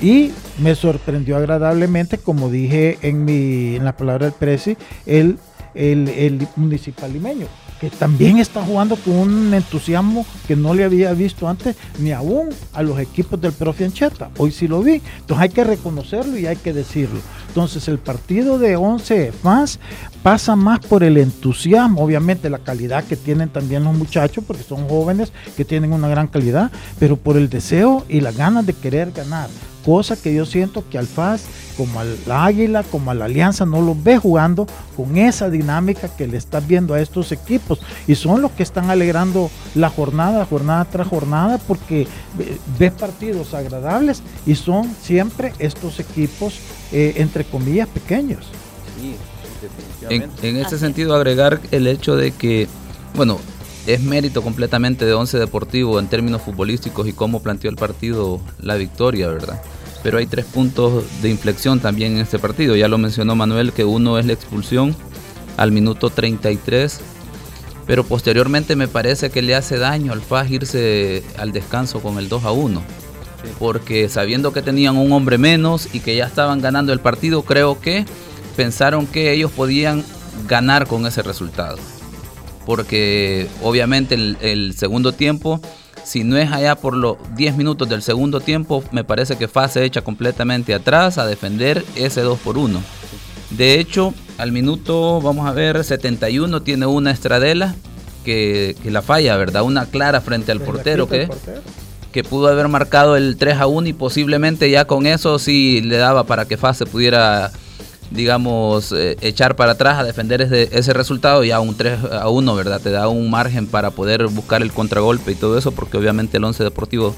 Speaker 9: Y me sorprendió agradablemente, como dije en, mi, en la palabra del Presi, el, el, el municipal limeño que también está jugando con un entusiasmo que no le había visto antes ni aún a los equipos del profe Ancheta. Hoy sí lo vi. Entonces hay que reconocerlo y hay que decirlo. Entonces el partido de 11 más pasa más por el entusiasmo, obviamente la calidad que tienen también los muchachos, porque son jóvenes que tienen una gran calidad, pero por el deseo y las ganas de querer ganar. Cosa que yo siento que al FAS, como al Águila, como a la Alianza, no los ve jugando con esa dinámica que le estás viendo a estos equipos. Y son los que están alegrando la jornada, jornada tras jornada, porque ves partidos agradables y son siempre estos equipos, eh, entre comillas, pequeños.
Speaker 10: Sí, en, en ese sentido, agregar el hecho de que, bueno, es mérito completamente de Once Deportivo en términos futbolísticos y cómo planteó el partido la victoria, ¿verdad? Pero hay tres puntos de inflexión también en este partido. Ya lo mencionó Manuel, que uno es la expulsión al minuto 33, pero posteriormente me parece que le hace daño al FAS irse al descanso con el 2 a 1. Porque sabiendo que tenían un hombre menos y que ya estaban ganando el partido, creo que pensaron que ellos podían ganar con ese resultado. Porque obviamente el, segundo tiempo, si no es allá por los 10 minutos del segundo tiempo, me parece que FA se echa completamente atrás a defender ese 2 por 1. De hecho, al minuto, vamos a ver, 71 tiene una estradela que, la falla, ¿verdad? Una clara frente al portero que, que pudo haber marcado el 3 a 1 y posiblemente ya con eso sí le daba para que FA se pudiera digamos, eh, echar para atrás a defender ese, resultado ya un 3 a 1, ¿verdad? Te da un margen para poder buscar el contragolpe y todo eso, porque obviamente el 11 Deportivo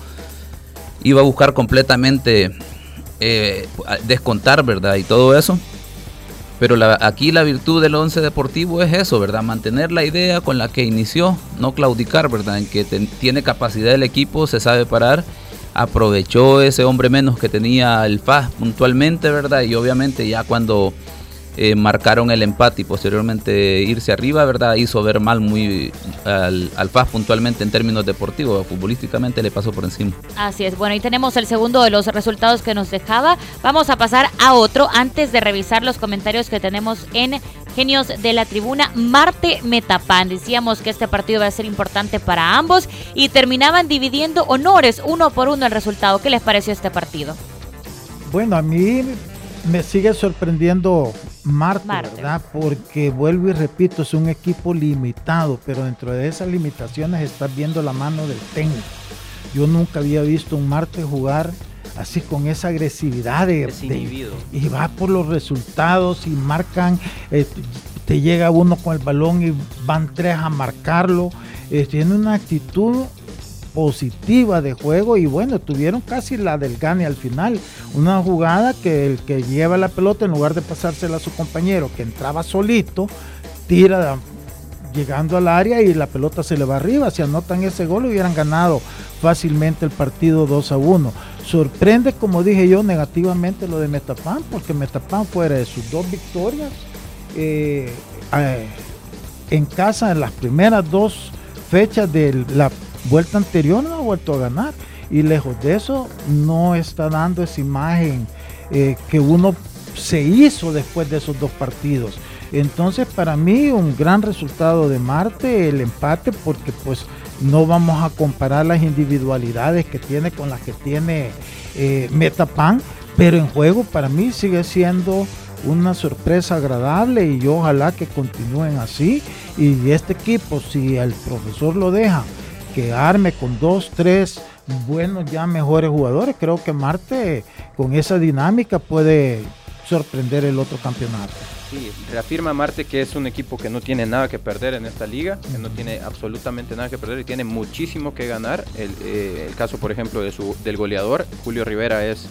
Speaker 10: iba a buscar completamente eh, descontar, ¿verdad? Y todo eso. Pero aquí la virtud del 11 Deportivo es eso, ¿verdad? Mantener la idea con la que inició, no claudicar, ¿verdad? En que tiene capacidad el equipo, se sabe parar aprovechó ese hombre menos que tenía el FAS puntualmente, ¿verdad? Y obviamente ya cuando eh, marcaron el empate y posteriormente irse arriba, ¿verdad? Hizo ver mal muy al, al, FAS puntualmente en términos deportivos, futbolísticamente le pasó por encima.
Speaker 7: Así es, bueno, y tenemos el segundo de los resultados que nos dejaba. Vamos a pasar a otro antes de revisar los comentarios que tenemos en Genios de la Tribuna, Marte Metapan. Decíamos que este partido va a ser importante para ambos y terminaban dividiendo honores uno por uno el resultado. ¿Qué les pareció este partido?
Speaker 9: Bueno, a mí me sigue sorprendiendo Marte, ¿verdad? Porque vuelvo y repito, es un equipo limitado, pero dentro de esas limitaciones estás viendo la mano del técnico. Yo nunca había visto un Marte jugar así con esa agresividad de, y va por los resultados y marcan, eh, te llega uno con el balón y van tres a marcarlo. Eh, tiene una actitud positiva de juego y bueno, tuvieron casi la del gane al final. Una jugada que el que lleva la pelota en lugar de pasársela a su compañero que entraba solito, tira llegando al área y la pelota se le va arriba. Si anotan ese gol hubieran ganado fácilmente el partido 2 a 1. Sorprende, como dije yo, negativamente lo de Metapan, porque Metapan fuera de sus dos victorias eh, en casa en las primeras dos fechas de la vuelta anterior no ha vuelto a ganar. Y lejos de eso, no está dando esa imagen eh, que uno se hizo después de esos dos partidos. Entonces, para mí, un gran resultado de Marte, el empate, porque pues no vamos a comparar las individualidades que tiene con las que tiene eh, Metapan, pero en juego para mí sigue siendo una sorpresa agradable y yo ojalá que continúen así. Y este equipo, si el profesor lo deja, que arme con dos, tres buenos ya mejores jugadores. Creo que Marte con esa dinámica puede sorprender el otro campeonato.
Speaker 8: Sí, reafirma Marte que es un equipo que no tiene nada que perder en esta liga, que no tiene absolutamente nada que perder y tiene muchísimo que ganar. El, eh, caso, por ejemplo, de su, del goleador, Julio Rivera es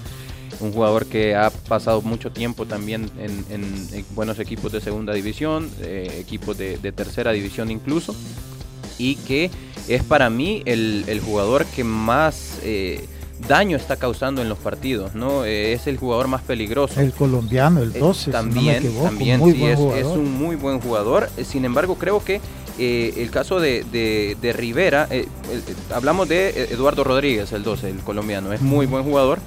Speaker 8: un jugador que ha pasado mucho tiempo también en, buenos equipos de segunda división, eh, equipos de, tercera división incluso, y que es para mí el, jugador que más eh, daño está causando en los partidos, ¿no? Eh, es el jugador más peligroso.
Speaker 9: El colombiano, el 12,
Speaker 8: también, también sí, es, un muy buen jugador. Sin embargo, creo que eh, el caso de, Rivera, hablamos de Eduardo Rodríguez, el 12, el colombiano, es muy buen jugador.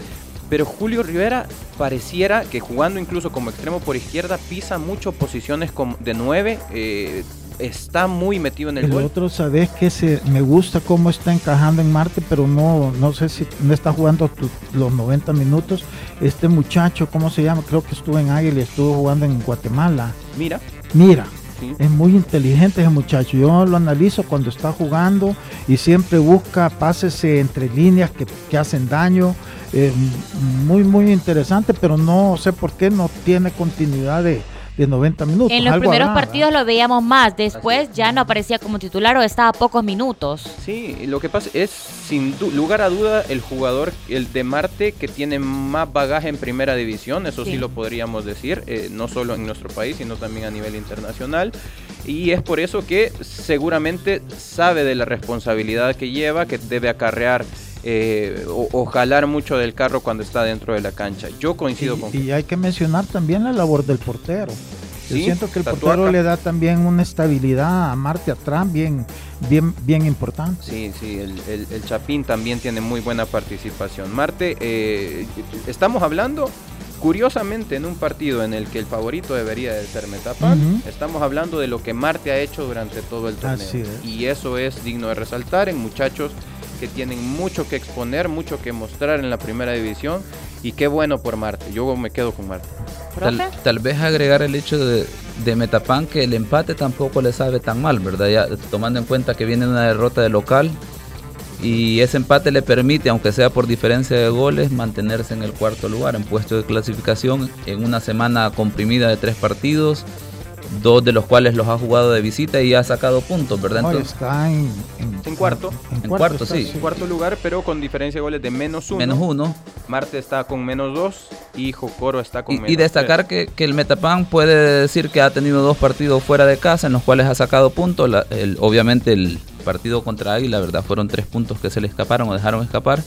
Speaker 8: Pero Julio Rivera pareciera que jugando incluso como extremo por izquierda pisa mucho posiciones de 9, está muy metido en el,
Speaker 9: el
Speaker 8: gol.
Speaker 9: otro, sabes que se, me gusta cómo está encajando en Marte, pero no, no sé si no está jugando los 90 minutos. Este muchacho, ¿cómo se llama? Creo que estuvo en Águila, estuvo jugando en Guatemala.
Speaker 8: Mira.
Speaker 9: Mira. Es muy inteligente ese muchacho. Yo lo analizo cuando está jugando y siempre busca pases entre líneas que, que hacen daño. Eh, muy, muy interesante, pero no sé por qué no tiene continuidad de, de 90 minutos.
Speaker 7: En los primeros partidos lo veíamos más, después ya no aparecía como titular o estaba a pocos minutos.
Speaker 8: Sí, lo que pasa es sin lugar a duda el jugador, el de Marte, que tiene más bagaje en primera división, eso sí, lo podríamos decir, eh, no solo en nuestro país, sino también a nivel internacional. Y es por eso que seguramente sabe de la responsabilidad que lleva, que debe acarrear eh, o, jalar mucho del carro cuando está dentro de la cancha. Yo coincido
Speaker 9: y,
Speaker 8: con...
Speaker 9: Y hay que mencionar también la labor del portero. Yo siento que el portero le da también una estabilidad a Marte atrás bien, bien, bien importante.
Speaker 8: Sí, sí, el, Chapín también tiene muy buena participación. Marte, eh, estamos hablando curiosamente en un partido en el que el favorito debería de ser Metapan, estamos hablando de lo que Marte ha hecho durante todo el torneo. Y eso es digno de resaltar en muchachos que tienen mucho que exponer, mucho que mostrar en la primera división y qué bueno por Marte. Yo me quedo con Marte.
Speaker 10: Tal, vez agregar el hecho de, de, Metapan que el empate tampoco le sabe tan mal, ¿verdad? Ya tomando en cuenta que viene una derrota de local y ese empate le permite, aunque sea por diferencia de goles, mantenerse en el cuarto lugar, en puesto de clasificación en una semana comprimida de tres partidos dos de los cuales los ha jugado de visita y ha sacado puntos, ¿verdad?
Speaker 9: Entonces, está en,
Speaker 8: cuarto.
Speaker 10: En, cuarto, sí.
Speaker 8: En cuarto lugar, pero con diferencia de goles de menos uno.
Speaker 10: Menos uno.
Speaker 8: Marte está con menos dos y Jocoro está con
Speaker 10: y,
Speaker 8: menos
Speaker 10: Y destacar que, que, el Metapan puede decir que ha tenido dos partidos fuera de casa en los cuales ha sacado puntos. obviamente el partido contra Águila, ¿verdad? Fueron tres puntos que se le escaparon o dejaron escapar.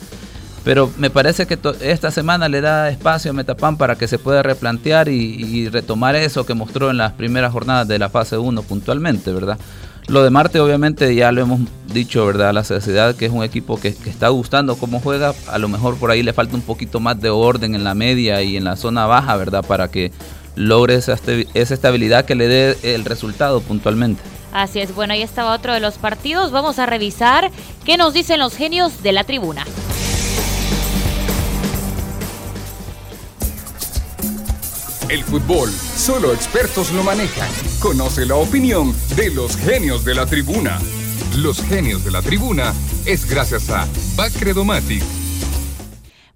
Speaker 10: Pero me parece que esta semana le da espacio a Metapan para que se pueda replantear y, retomar eso que mostró en las primeras jornadas de la fase 1 puntualmente, ¿verdad? Lo de Marte obviamente ya lo hemos dicho, ¿verdad? La sociedad que es un equipo que, está gustando cómo juega, a lo mejor por ahí le falta un poquito más de orden en la media y en la zona baja, ¿verdad? Para que logre esa, esa estabilidad que le dé el resultado puntualmente.
Speaker 7: Así es, bueno, ahí estaba otro de los partidos. Vamos a revisar qué nos dicen los genios de la tribuna.
Speaker 1: El fútbol, solo expertos lo manejan. Conoce la opinión de los genios de la tribuna. Los genios de la tribuna es gracias a Bacredomatic.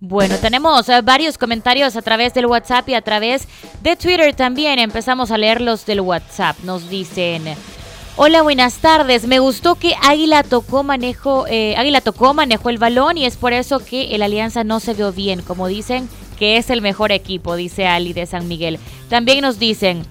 Speaker 7: Bueno, tenemos eh, varios comentarios a través del WhatsApp y a través de Twitter también. Empezamos a leerlos del WhatsApp. Nos dicen, Hola, buenas tardes. Me gustó que Águila tocó manejo, eh, Águila tocó, manejó el balón y es por eso que el Alianza no se vio bien. Como dicen, que es el mejor equipo, dice Ali de San Miguel. También nos dicen,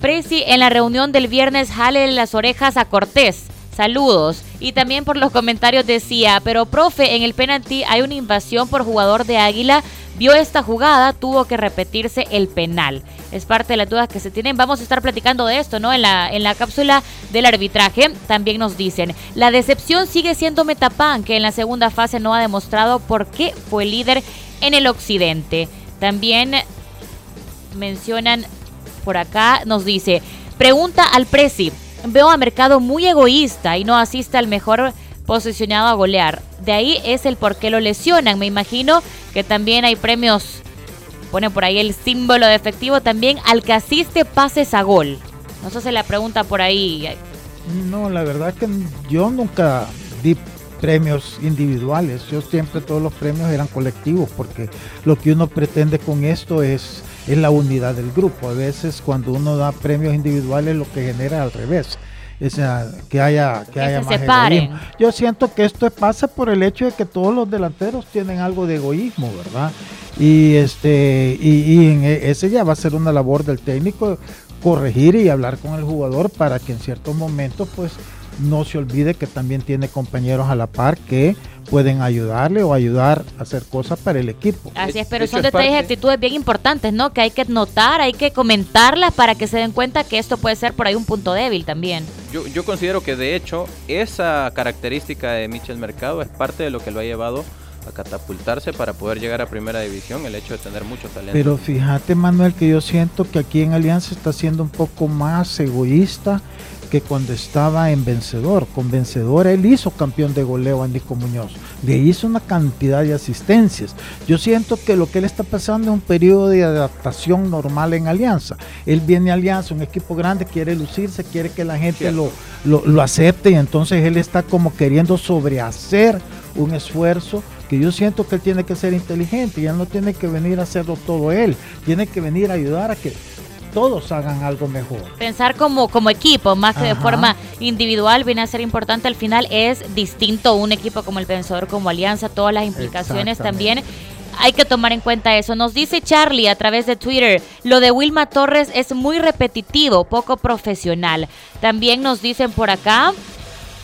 Speaker 7: Presi en la reunión del viernes jale las orejas a Cortés. Saludos. Y también por los comentarios decía, pero profe, en el penalti hay una invasión por jugador de Águila. Vio esta jugada, tuvo que repetirse el penal. Es parte de las dudas que se tienen. Vamos a estar platicando de esto, ¿no? En la, en la cápsula del arbitraje también nos dicen, la decepción sigue siendo Metapan, que en la segunda fase no ha demostrado por qué fue líder en el occidente. También mencionan por acá, nos dice, pregunta al Presi, veo a Mercado muy egoísta y no asiste al mejor posicionado a golear. De ahí es el por qué lo lesionan. Me imagino que también hay premios, pone por ahí el símbolo de efectivo, también al que asiste pases a gol. No si la pregunta por ahí.
Speaker 9: No, la verdad que yo nunca di premios individuales. Yo siempre todos los premios eran colectivos porque lo que uno pretende con esto es, es la unidad del grupo. A veces cuando uno da premios individuales lo que genera al revés. O sea, que haya que, haya más egoísmo. Yo siento que esto pasa por el hecho de que todos los delanteros tienen algo de egoísmo, ¿verdad? Y este y, y en e, ese ya va a ser una labor del técnico corregir y hablar con el jugador para que en ciertos momentos pues no se olvide que también tiene compañeros a la par que pueden ayudarle o ayudar a hacer cosas para el equipo.
Speaker 7: Así es, pero son detalles y actitudes bien importantes, ¿no? Que hay que notar, hay que comentarlas para que se den cuenta que esto puede ser por ahí un punto débil también.
Speaker 8: Yo, yo considero que de hecho esa característica de Michel Mercado es parte de lo que lo ha llevado a catapultarse para poder llegar a primera división, el hecho de tener mucho talento.
Speaker 9: Pero fíjate Manuel que yo siento que aquí en Alianza está siendo un poco más egoísta que cuando estaba en Vencedor. Con Vencedor él hizo campeón de goleo a Nico Muñoz. Le hizo una cantidad de asistencias. Yo siento que lo que él está pasando es un periodo de adaptación normal en Alianza. Él viene a Alianza, un equipo grande, quiere lucirse, quiere que la gente lo, lo, lo acepte y entonces él está como queriendo sobrehacer un esfuerzo que yo siento que él tiene que ser inteligente y él no tiene que venir a hacerlo todo él, tiene que venir a ayudar a que todos hagan algo mejor.
Speaker 7: Pensar como, como equipo, más que de forma individual, viene a ser importante. Al final es distinto un equipo como el Vencedor, como Alianza, todas las implicaciones también. Hay que tomar en cuenta eso. Nos dice Charlie a través de Twitter, lo de Wilma Torres es muy repetitivo, poco profesional. También nos dicen por acá,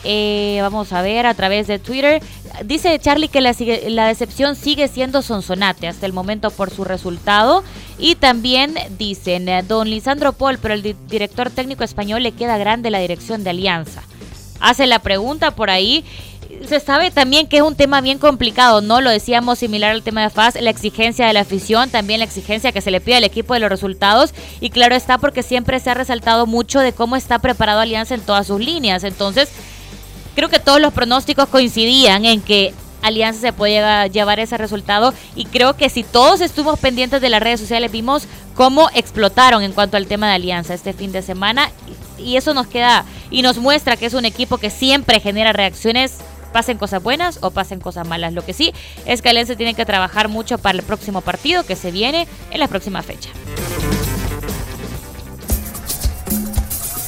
Speaker 7: eh, vamos a ver a través de Twitter. Dice Charlie que la, la, decepción sigue siendo Sonsonate hasta el momento por su resultado. Y también dicen, eh, don Lisandro Paul, pero el director técnico español le queda grande la dirección de Alianza. Hace la pregunta por ahí. Se sabe también que es un tema bien complicado, ¿no? Lo decíamos similar al tema de FAS, la exigencia de la afición, también la exigencia que se le pide al equipo de los resultados. Y claro está porque siempre se ha resaltado mucho de cómo está preparado Alianza en todas sus líneas. Entonces, creo que todos los pronósticos coincidían en que Alianza se puede llevar ese resultado y creo que si todos estuvimos pendientes de las redes sociales vimos cómo explotaron en cuanto al tema de Alianza este fin de semana y eso nos queda y nos muestra que es un equipo que siempre genera reacciones pasen cosas buenas o pasen cosas malas. Lo que sí es que Alianza tiene que trabajar mucho para el próximo partido que se viene en la próxima fecha.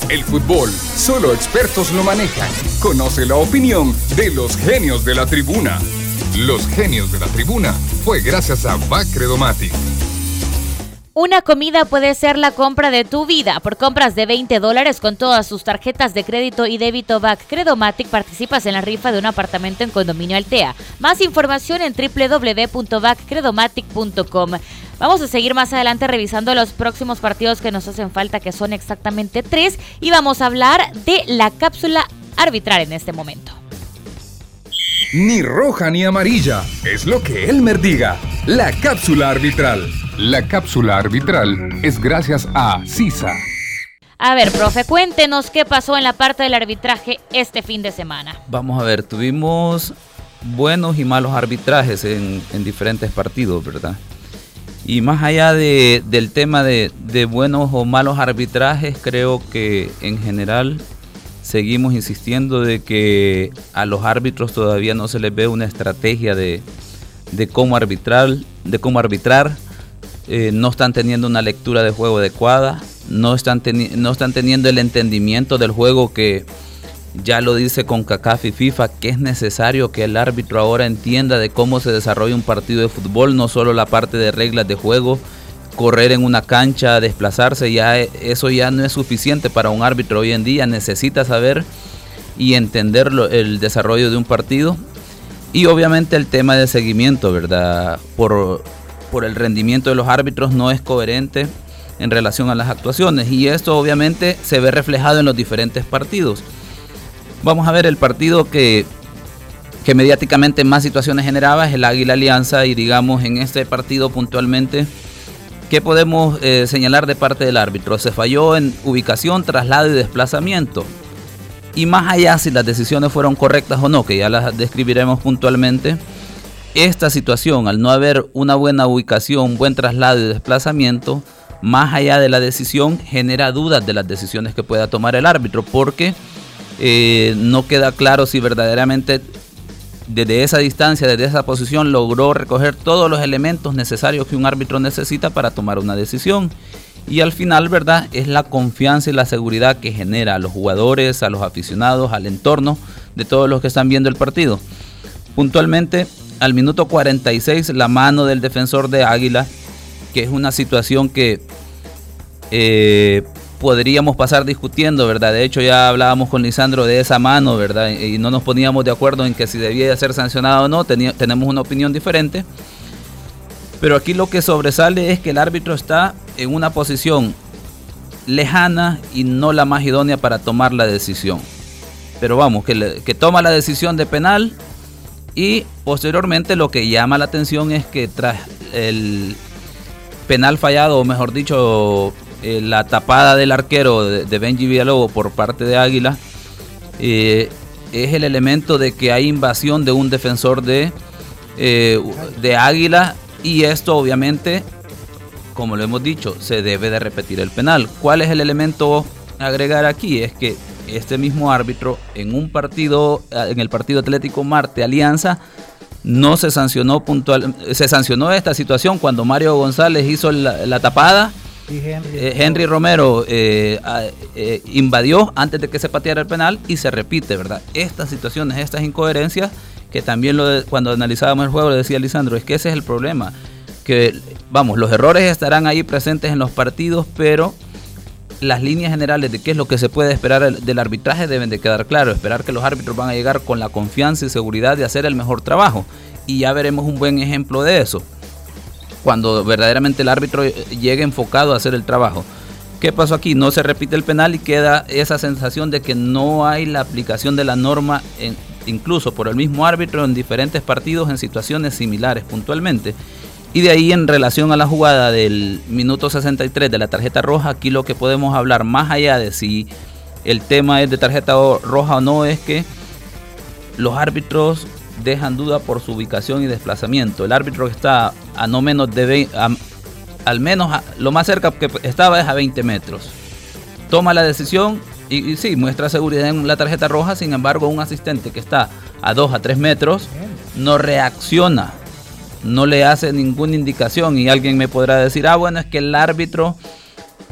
Speaker 1: El fútbol, solo expertos lo manejan. Conoce la opinión de los genios de la tribuna. Los genios de la tribuna fue gracias a Bacredomatic.
Speaker 7: Una comida puede ser la compra de tu vida. Por compras de 20 dólares con todas sus tarjetas de crédito y débito Back Credomatic participas en la rifa de un apartamento en Condominio Altea. Más información en www.backcredomatic.com. Vamos a seguir más adelante revisando los próximos partidos que nos hacen falta, que son exactamente tres, y vamos a hablar de la cápsula arbitral en este momento.
Speaker 1: Ni roja ni amarilla, es lo que Elmer diga. La cápsula arbitral. La cápsula arbitral es gracias a CISA.
Speaker 7: A ver, profe, cuéntenos qué pasó en la parte del arbitraje este fin de semana.
Speaker 10: Vamos a ver, tuvimos buenos y malos arbitrajes en, en diferentes partidos, ¿verdad? Y más allá de, del tema de, de, buenos o malos arbitrajes, creo que en general seguimos insistiendo de que a los árbitros todavía no se les ve una estrategia de, de cómo arbitrar, de cómo arbitrar. Eh, no están teniendo una lectura de juego adecuada, no están, no están teniendo el entendimiento del juego que, ya lo dice con CACAF y FIFA, que es necesario que el árbitro ahora entienda de cómo se desarrolla un partido de fútbol, no solo la parte de reglas de juego, correr en una cancha, desplazarse, ya e, eso ya no es suficiente para un árbitro hoy en día, necesita saber y entender el desarrollo de un partido y obviamente el tema de seguimiento, ¿verdad? Por, por el rendimiento de los árbitros no es coherente en relación a las actuaciones y esto obviamente se ve reflejado en los diferentes partidos. Vamos a ver el partido que, que mediáticamente más situaciones generaba, es el Águila Alianza, y digamos en este partido puntualmente, ¿qué podemos eh, señalar de parte del árbitro? Se falló en ubicación, traslado y desplazamiento. Y más allá si las decisiones fueron correctas o no, que ya las describiremos puntualmente, esta situación, al no haber una buena ubicación, buen traslado y desplazamiento, más allá de la decisión, genera dudas de las decisiones que pueda tomar el árbitro, porque eh, no queda claro si verdaderamente desde esa distancia, desde esa posición, logró recoger todos los elementos necesarios que un árbitro necesita para tomar una decisión. Y al final, ¿verdad? Es la confianza y la seguridad que genera a los jugadores, a los aficionados, al entorno de todos los que están viendo el partido. Puntualmente, al minuto 46, la mano del defensor de Águila, que es una situación que eh, podríamos pasar discutiendo, ¿verdad? De hecho, ya hablábamos con Lisandro de esa mano, ¿verdad? Y no nos poníamos de acuerdo en que si debía ser sancionado o no, tenemos una opinión diferente. Pero aquí lo que sobresale es que el árbitro está en una posición lejana y no la más idónea para tomar la decisión. Pero vamos, que, que toma la decisión de penal Y posteriormente lo que llama la atención es que tras el penal fallado, o mejor dicho, eh, la tapada del arquero de, Benji Villalobos por parte de Águila, eh, es el elemento de que hay invasión de un defensor de, eh, de Águila y esto obviamente, como lo hemos dicho, se debe de repetir el penal. ¿Cuál es el elemento a agregar aquí? Es que este mismo árbitro en un partido, en el partido Atlético Marte Alianza, no se sancionó puntual, se sancionó esta situación cuando Mario González hizo la, tapada. Y Henry, eh, Romero eh, eh, invadió antes de que se pateara el penal y se repite, ¿verdad? Estas situaciones, estas incoherencias, que también lo cuando analizábamos el juego le decía Lisandro, es que ese es el problema, que vamos, los errores estarán ahí presentes en los partidos, pero las líneas generales de qué es lo que se puede esperar del arbitraje deben de quedar claro, esperar que los árbitros van a llegar con la confianza y seguridad de hacer el mejor trabajo. Y ya veremos un buen ejemplo de eso, cuando verdaderamente el árbitro llegue enfocado a hacer el trabajo. ¿Qué pasó aquí? No se repite el penal y queda esa sensación de que no hay la aplicación de la norma, incluso por el mismo árbitro en diferentes partidos en situaciones similares puntualmente. Y de ahí en relación a la jugada del minuto 63 de la tarjeta roja, aquí lo que podemos hablar más allá de si el tema es de tarjeta roja o no es que los árbitros dejan duda por su ubicación y desplazamiento. El árbitro está a no menos de al menos lo más cerca que estaba es a 20 metros. Toma la decisión y, y, sí, muestra seguridad en la tarjeta roja, sin embargo un asistente que está a 2 a 3 metros no reacciona no le hace ninguna indicación y alguien me podrá decir, ah, bueno, es que el árbitro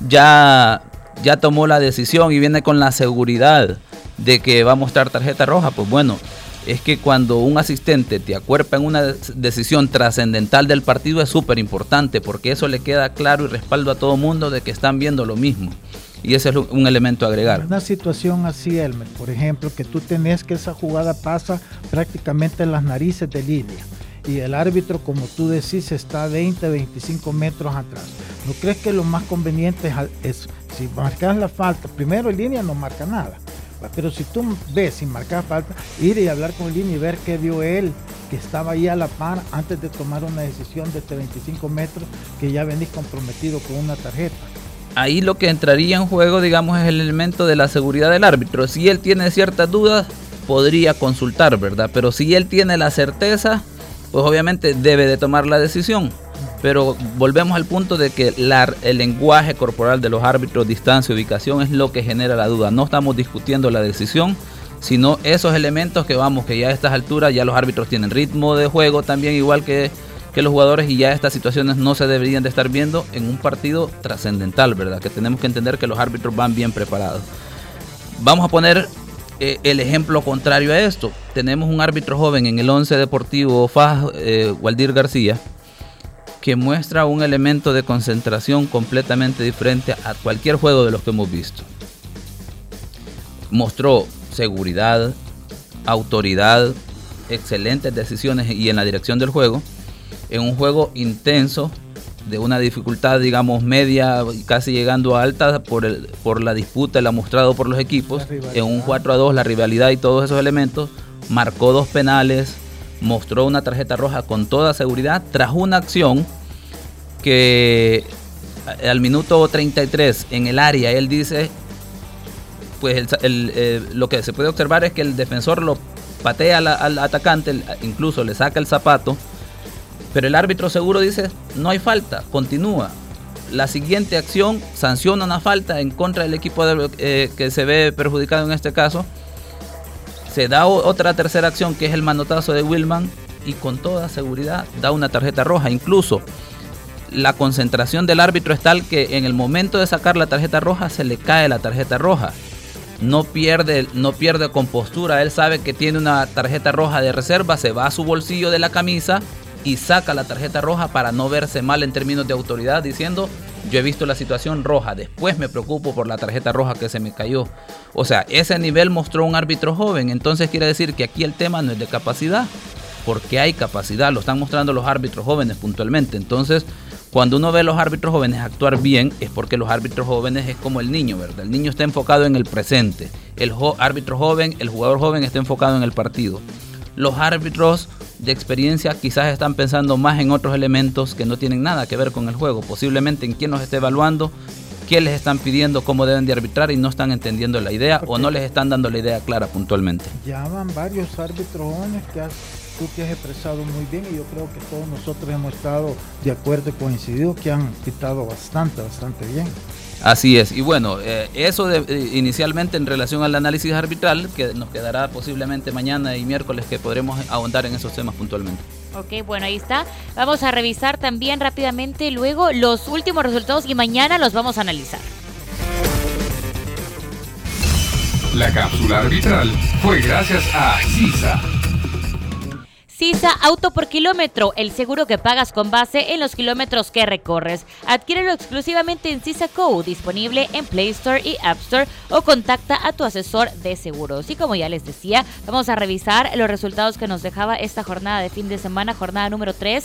Speaker 10: ya, ya tomó la decisión y viene con la seguridad de que va a mostrar tarjeta roja. Pues bueno, es que cuando un asistente te acuerpa en una decisión trascendental del partido es súper importante porque eso le queda claro y respaldo a todo mundo de que están viendo lo mismo. Y ese es un elemento a agregar.
Speaker 9: Una situación así, Elmer, por ejemplo, que tú tenés que esa jugada pasa prácticamente en las narices de Lidia y el árbitro, como tú decís, está 20, 25 metros atrás. ¿No crees que lo más conveniente es, si marcas la falta, primero en línea no marca nada, pero si tú ves sin marcar falta, ir y hablar con línea y ver qué vio él, que estaba ahí a la par antes de tomar una decisión de este 25 metros, que ya venís comprometido con una tarjeta
Speaker 10: ahí lo que entraría en juego, digamos, es el elemento de la seguridad del árbitro. Si él tiene ciertas dudas, podría consultar, ¿verdad? Pero si él tiene la certeza, pues obviamente debe de tomar la decisión. Pero volvemos al punto de que el lenguaje corporal de los árbitros, distancia, ubicación, es lo que genera la duda. No estamos discutiendo la decisión, sino esos elementos que vamos, que ya a estas alturas ya los árbitros tienen ritmo de juego también, igual que, que los jugadores, y ya estas situaciones no se deberían de estar viendo en un partido trascendental, ¿verdad? Que tenemos que entender que los árbitros van bien preparados. Vamos a poner eh, el ejemplo contrario a esto. Tenemos un árbitro joven en el 11 Deportivo FAJ, eh, Waldir García, que muestra un elemento de concentración completamente diferente a cualquier juego de los que hemos visto. Mostró seguridad, autoridad, excelentes decisiones y en la dirección del juego, en un juego intenso, de una dificultad, digamos, media, casi llegando a alta por, el, por la disputa, el mostrado por los equipos, en un 4 a 2, la rivalidad y todos esos elementos, marcó dos penales, mostró una tarjeta roja con toda seguridad, tras una acción que al minuto 33 en el área, él dice, pues eh, lo que se puede observar es que el defensor lo patea al atacante, incluso le saca el zapato, pero el árbitro seguro dice, no hay falta, continúa. La siguiente acción sanciona una falta en contra del equipo eh, que se ve perjudicado en este caso. Se da otra tercera acción que es el manotazo de Wilman y con toda seguridad da una tarjeta roja. Incluso la concentración del árbitro es tal que en el momento de sacar la tarjeta roja se le cae la tarjeta roja. No pierde, no pierde compostura. Él sabe que tiene una tarjeta roja de reserva, se va a su bolsillo de la camisa y saca la tarjeta roja para no verse mal en términos de autoridad diciendo yo he visto la situación roja, después me preocupo por la tarjeta roja que se me cayó. O sea, ese nivel mostró un árbitro joven, entonces quiere decir que aquí el tema no es de capacidad, porque hay capacidad, lo están mostrando los árbitros jóvenes puntualmente. Entonces, cuando uno ve a los árbitros jóvenes actuar bien, es porque los árbitros jóvenes es como el niño, ¿verdad? El niño está enfocado en el presente. El árbitro joven, el jugador joven está enfocado en el partido. los árbitros de experiencia quizás están pensando más en otros elementos que no tienen nada que ver con el juego, posiblemente en quién nos está evaluando, qué les están pidiendo, cómo deben de arbitrar y no están entendiendo la idea o no les están dando la idea clara puntualmente.
Speaker 9: Ya van varios árbitros jóvenes que tú te has expresado muy bien y yo creo que todos nosotros hemos estado de acuerdo y coincidido que han pitado bastante, bastante bien.
Speaker 10: Así es, y bueno, eh, eso de, eh, inicialmente en relación al análisis arbitral, que nos quedará posiblemente mañana y miércoles que podremos ahondar en esos temas puntualmente.
Speaker 7: Ok, bueno, ahí está. Vamos a revisar también rápidamente luego los últimos resultados y mañana los vamos a analizar.
Speaker 1: La cápsula arbitral fue gracias a CISA.
Speaker 7: CISA Auto por Kilómetro, el seguro que pagas con base en los kilómetros que recorres. Adquiérelo exclusivamente en CISA Co, disponible en Play Store y App Store o contacta a tu asesor de seguros. Y como ya les decía, vamos a revisar los resultados que nos dejaba esta jornada de fin de semana, jornada número 3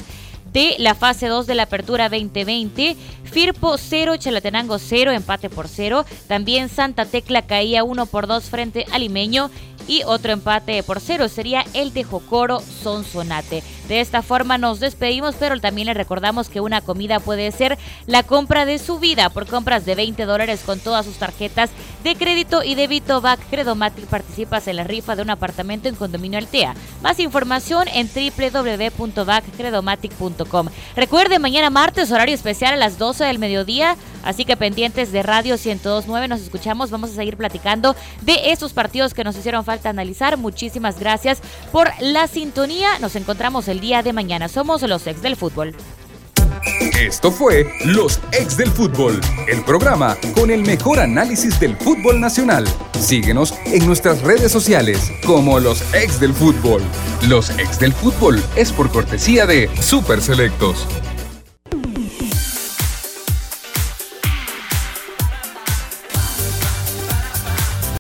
Speaker 7: de la fase 2 de la apertura 2020. Firpo 0, Chalatenango 0, empate por 0. También Santa Tecla caía 1 por 2 frente a Limeño y otro empate por cero sería el de Jocoro Sonsonate. De esta forma nos despedimos, pero también le recordamos que una comida puede ser la compra de su vida por compras de 20 dólares con todas sus tarjetas de crédito y débito BAC Credomatic. Participas en la rifa de un apartamento en Condominio Altea. Más información en www.baccredomatic.com. Recuerde, mañana martes, horario especial a las 12 del mediodía, así que pendientes de Radio 1029 nos escuchamos. Vamos a seguir platicando de esos partidos que nos hicieron falta analizar. Muchísimas gracias por la sintonía. Nos encontramos el día de mañana. Somos los ex del fútbol.
Speaker 1: Esto fue Los Ex del Fútbol, el programa con el mejor análisis del fútbol nacional. Síguenos en nuestras redes sociales como Los Ex del Fútbol. Los Ex del Fútbol es por cortesía de Super Selectos.